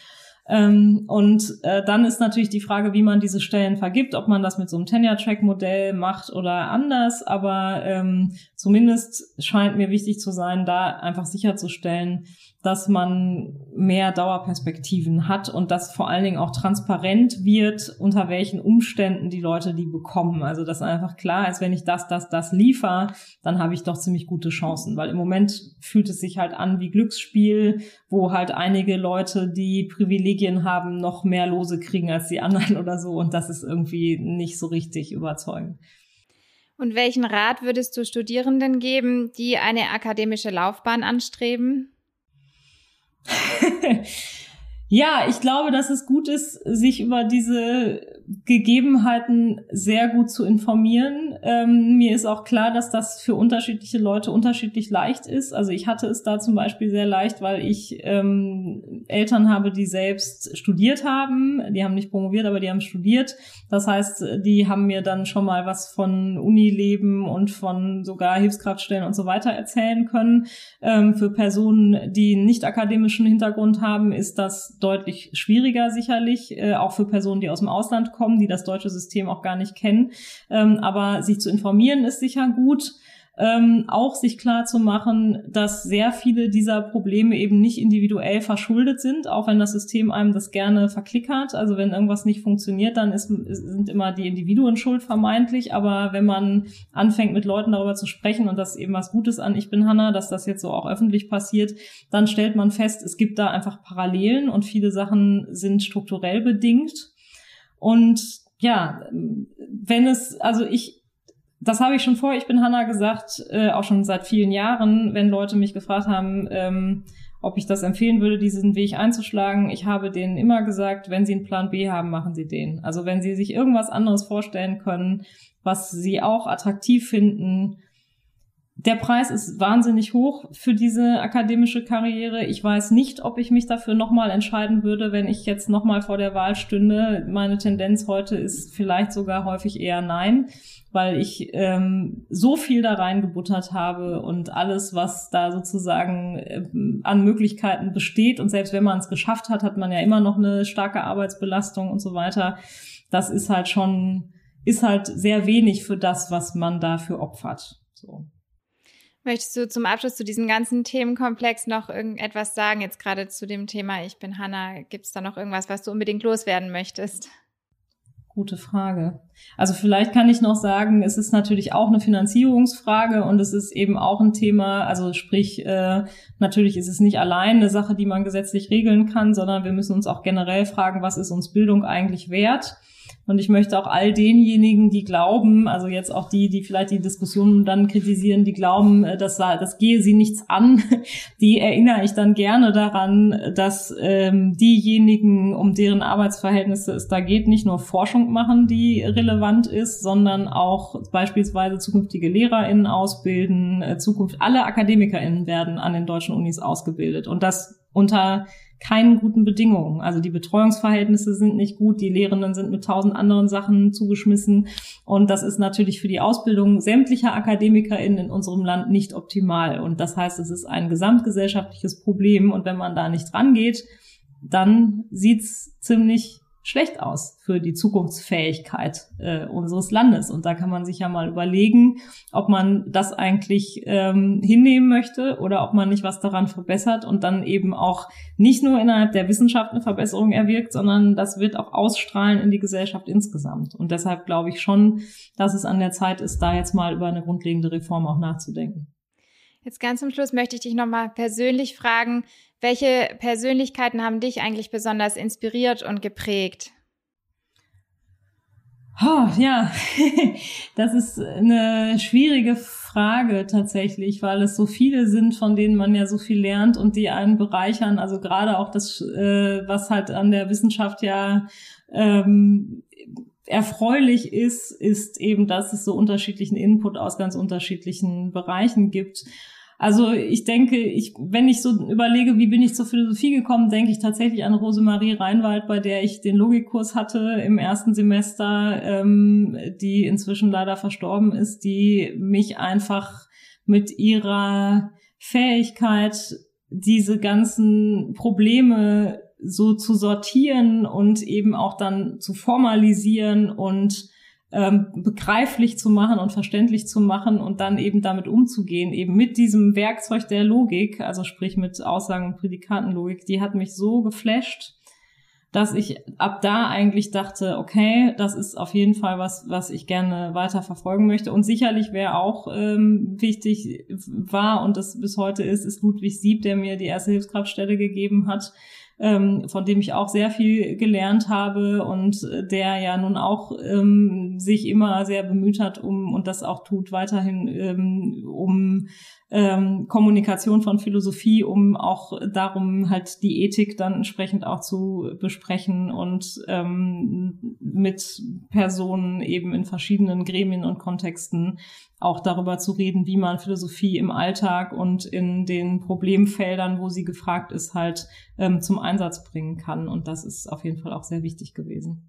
Ähm, und äh, dann ist natürlich die Frage, wie man diese Stellen vergibt, ob man das mit so einem Tenure-Track-Modell macht oder anders. Aber ähm, zumindest scheint mir wichtig zu sein, da einfach sicherzustellen, dass man mehr Dauerperspektiven hat und dass vor allen Dingen auch transparent wird, unter welchen Umständen die Leute die bekommen. Also dass einfach klar ist, wenn ich das, das, das liefer, dann habe ich doch ziemlich gute Chancen. Weil im Moment fühlt es sich halt an wie Glücksspiel, wo halt einige Leute, die Privilegien haben, noch mehr Lose kriegen als die anderen (laughs) oder so. Und das ist irgendwie nicht so richtig überzeugend. Und welchen Rat würdest du Studierenden geben, die eine akademische Laufbahn anstreben? (laughs) ja, ich glaube, dass es gut ist, sich über diese Gegebenheiten sehr gut zu informieren. Ähm, mir ist auch klar, dass das für unterschiedliche Leute unterschiedlich leicht ist. Also ich hatte es da zum Beispiel sehr leicht, weil ich ähm, Eltern habe, die selbst studiert haben. Die haben nicht promoviert, aber die haben studiert. Das heißt, die haben mir dann schon mal was von Unileben und von sogar Hilfskraftstellen und so weiter erzählen können. Ähm, für Personen, die nicht akademischen Hintergrund haben, ist das deutlich schwieriger sicherlich. Äh, auch für Personen, die aus dem Ausland kommen, die das deutsche System auch gar nicht kennen. Ähm, aber sich zu informieren ist sicher gut. Ähm, auch sich klar zu machen, dass sehr viele dieser Probleme eben nicht individuell verschuldet sind, auch wenn das System einem das gerne verklickert. Also wenn irgendwas nicht funktioniert, dann ist, sind immer die Individuen schuld vermeintlich. Aber wenn man anfängt, mit Leuten darüber zu sprechen und das eben was Gutes an Ich bin Hanna, dass das jetzt so auch öffentlich passiert, dann stellt man fest, es gibt da einfach Parallelen und viele Sachen sind strukturell bedingt. Und ja, wenn es, also ich, das habe ich schon vor, ich bin Hanna gesagt, äh, auch schon seit vielen Jahren, wenn Leute mich gefragt haben, ähm, ob ich das empfehlen würde, diesen Weg einzuschlagen. Ich habe denen immer gesagt, wenn sie einen Plan B haben, machen sie den. Also wenn sie sich irgendwas anderes vorstellen können, was sie auch attraktiv finden, der Preis ist wahnsinnig hoch für diese akademische Karriere. Ich weiß nicht, ob ich mich dafür nochmal entscheiden würde, wenn ich jetzt nochmal vor der Wahl stünde. Meine Tendenz heute ist vielleicht sogar häufig eher nein, weil ich ähm, so viel da reingebuttert habe und alles, was da sozusagen äh, an Möglichkeiten besteht. Und selbst wenn man es geschafft hat, hat man ja immer noch eine starke Arbeitsbelastung und so weiter. Das ist halt schon, ist halt sehr wenig für das, was man dafür opfert. So. Möchtest du zum Abschluss zu diesem ganzen Themenkomplex noch irgendetwas sagen? Jetzt gerade zu dem Thema Ich bin Hanna. Gibt es da noch irgendwas, was du unbedingt loswerden möchtest? Gute Frage. Also vielleicht kann ich noch sagen, es ist natürlich auch eine Finanzierungsfrage und es ist eben auch ein Thema, also sprich, äh, natürlich ist es nicht allein eine Sache, die man gesetzlich regeln kann, sondern wir müssen uns auch generell fragen, was ist uns Bildung eigentlich wert? Und ich möchte auch all denjenigen, die glauben, also jetzt auch die, die vielleicht die Diskussion dann kritisieren, die glauben, äh, das, das gehe sie nichts an, (laughs) die erinnere ich dann gerne daran, dass ähm, diejenigen, um deren Arbeitsverhältnisse es da geht, nicht nur Forschung machen, die relevant ist, sondern auch beispielsweise zukünftige LehrerInnen ausbilden, äh, Zukunft, alle AkademikerInnen werden an den deutschen Unis ausgebildet. Und das unter keinen guten Bedingungen. Also die Betreuungsverhältnisse sind nicht gut, die Lehrenden sind mit tausend anderen Sachen zugeschmissen und das ist natürlich für die Ausbildung sämtlicher AkademikerInnen in unserem Land nicht optimal. Und das heißt, es ist ein gesamtgesellschaftliches Problem und wenn man da nicht rangeht, dann sieht's ziemlich schlecht aus für die Zukunftsfähigkeit äh, unseres Landes. Und da kann man sich ja mal überlegen, ob man das eigentlich ähm, hinnehmen möchte oder ob man nicht was daran verbessert und dann eben auch nicht nur innerhalb der Wissenschaft eine Verbesserung erwirkt, sondern das wird auch ausstrahlen in die Gesellschaft insgesamt. Und deshalb glaube ich schon, dass es an der Zeit ist, da jetzt mal über eine grundlegende Reform auch nachzudenken. Jetzt ganz zum Schluss möchte ich dich nochmal persönlich fragen, welche Persönlichkeiten haben dich eigentlich besonders inspiriert und geprägt? Oh, ja, (laughs) das ist eine schwierige Frage tatsächlich, weil es so viele sind, von denen man ja so viel lernt und die einen bereichern. Also gerade auch das, äh, was halt an der Wissenschaft ja ähm, erfreulich ist, ist eben, dass es so unterschiedlichen Input aus ganz unterschiedlichen Bereichen gibt. Also ich denke, ich, wenn ich so überlege, wie bin ich zur Philosophie gekommen, denke ich tatsächlich an Rosemarie Reinwald, bei der ich den Logikkurs hatte im ersten Semester, ähm, die inzwischen leider verstorben ist, die mich einfach mit ihrer Fähigkeit, diese ganzen Probleme so zu sortieren und eben auch dann zu formalisieren und ähm, begreiflich zu machen und verständlich zu machen und dann eben damit umzugehen, eben mit diesem Werkzeug der Logik, also sprich mit Aussagen und Prädikatenlogik, die hat mich so geflasht, dass ich ab da eigentlich dachte, okay, das ist auf jeden Fall was, was ich gerne weiter verfolgen möchte. Und sicherlich wäre auch ähm, wichtig war und das bis heute ist, ist Ludwig Sieb, der mir die erste Hilfskraftstelle gegeben hat, ähm, von dem ich auch sehr viel gelernt habe und der ja nun auch ähm, sich immer sehr bemüht hat, um und das auch tut weiterhin, ähm, um ähm, Kommunikation von Philosophie, um auch darum halt die Ethik dann entsprechend auch zu besprechen und ähm, mit Personen eben in verschiedenen Gremien und Kontexten auch darüber zu reden, wie man Philosophie im Alltag und in den Problemfeldern, wo sie gefragt ist, halt ähm, zum Einsatz bringen kann. Und das ist auf jeden Fall auch sehr wichtig gewesen.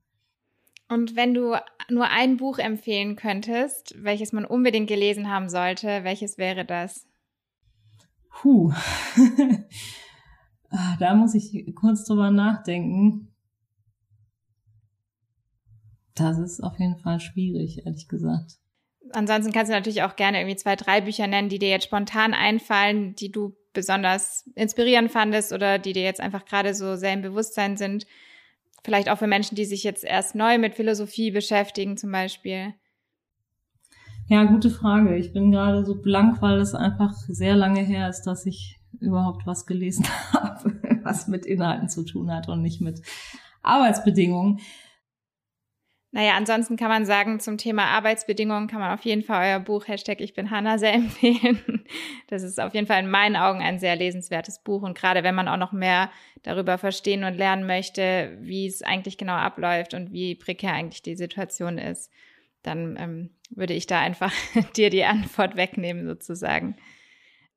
Und wenn du nur ein Buch empfehlen könntest, welches man unbedingt gelesen haben sollte, welches wäre das? Puh. (laughs) Ah, da muss ich kurz drüber nachdenken. Das ist auf jeden Fall schwierig, ehrlich gesagt. Ansonsten kannst du natürlich auch gerne irgendwie zwei, drei Bücher nennen, die dir jetzt spontan einfallen, die du besonders inspirierend fandest oder die dir jetzt einfach gerade so sehr im Bewusstsein sind. Vielleicht auch für Menschen, die sich jetzt erst neu mit Philosophie beschäftigen, zum Beispiel. Ja, gute Frage. Ich bin gerade so blank, weil es einfach sehr lange her ist, dass ich überhaupt was gelesen (laughs) habe, was mit Inhalten zu tun hat und nicht mit Arbeitsbedingungen. Naja, ansonsten kann man sagen, zum Thema Arbeitsbedingungen kann man auf jeden Fall euer Buch Hashtag Ich bin Hanna sehr (laughs) empfehlen. Das ist auf jeden Fall in meinen Augen ein sehr lesenswertes Buch. Und gerade wenn man auch noch mehr darüber verstehen und lernen möchte, wie es eigentlich genau abläuft und wie prekär eigentlich die Situation ist, dann ähm, würde ich da einfach (laughs) dir die Antwort wegnehmen sozusagen.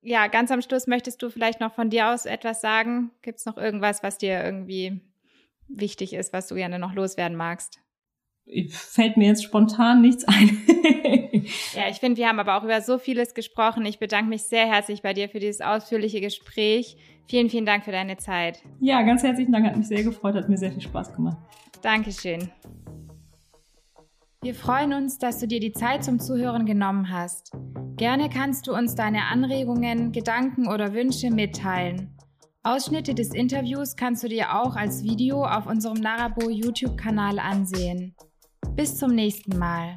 Ja, ganz am Schluss möchtest du vielleicht noch von dir aus etwas sagen? Gibt es noch irgendwas, was dir irgendwie wichtig ist, was du gerne noch loswerden magst? fällt mir jetzt spontan nichts ein. (laughs) ja, ich finde, wir haben aber auch über so vieles gesprochen. Ich bedanke mich sehr herzlich bei dir für dieses ausführliche Gespräch. Vielen, vielen Dank für deine Zeit. Ja, ganz herzlichen Dank. Hat mich sehr gefreut, hat mir sehr viel Spaß gemacht. Dankeschön. Wir freuen uns, dass du dir die Zeit zum Zuhören genommen hast. Gerne kannst du uns deine Anregungen, Gedanken oder Wünsche mitteilen. Ausschnitte des Interviews kannst du dir auch als Video auf unserem Narabo YouTube-Kanal ansehen. Bis zum nächsten Mal.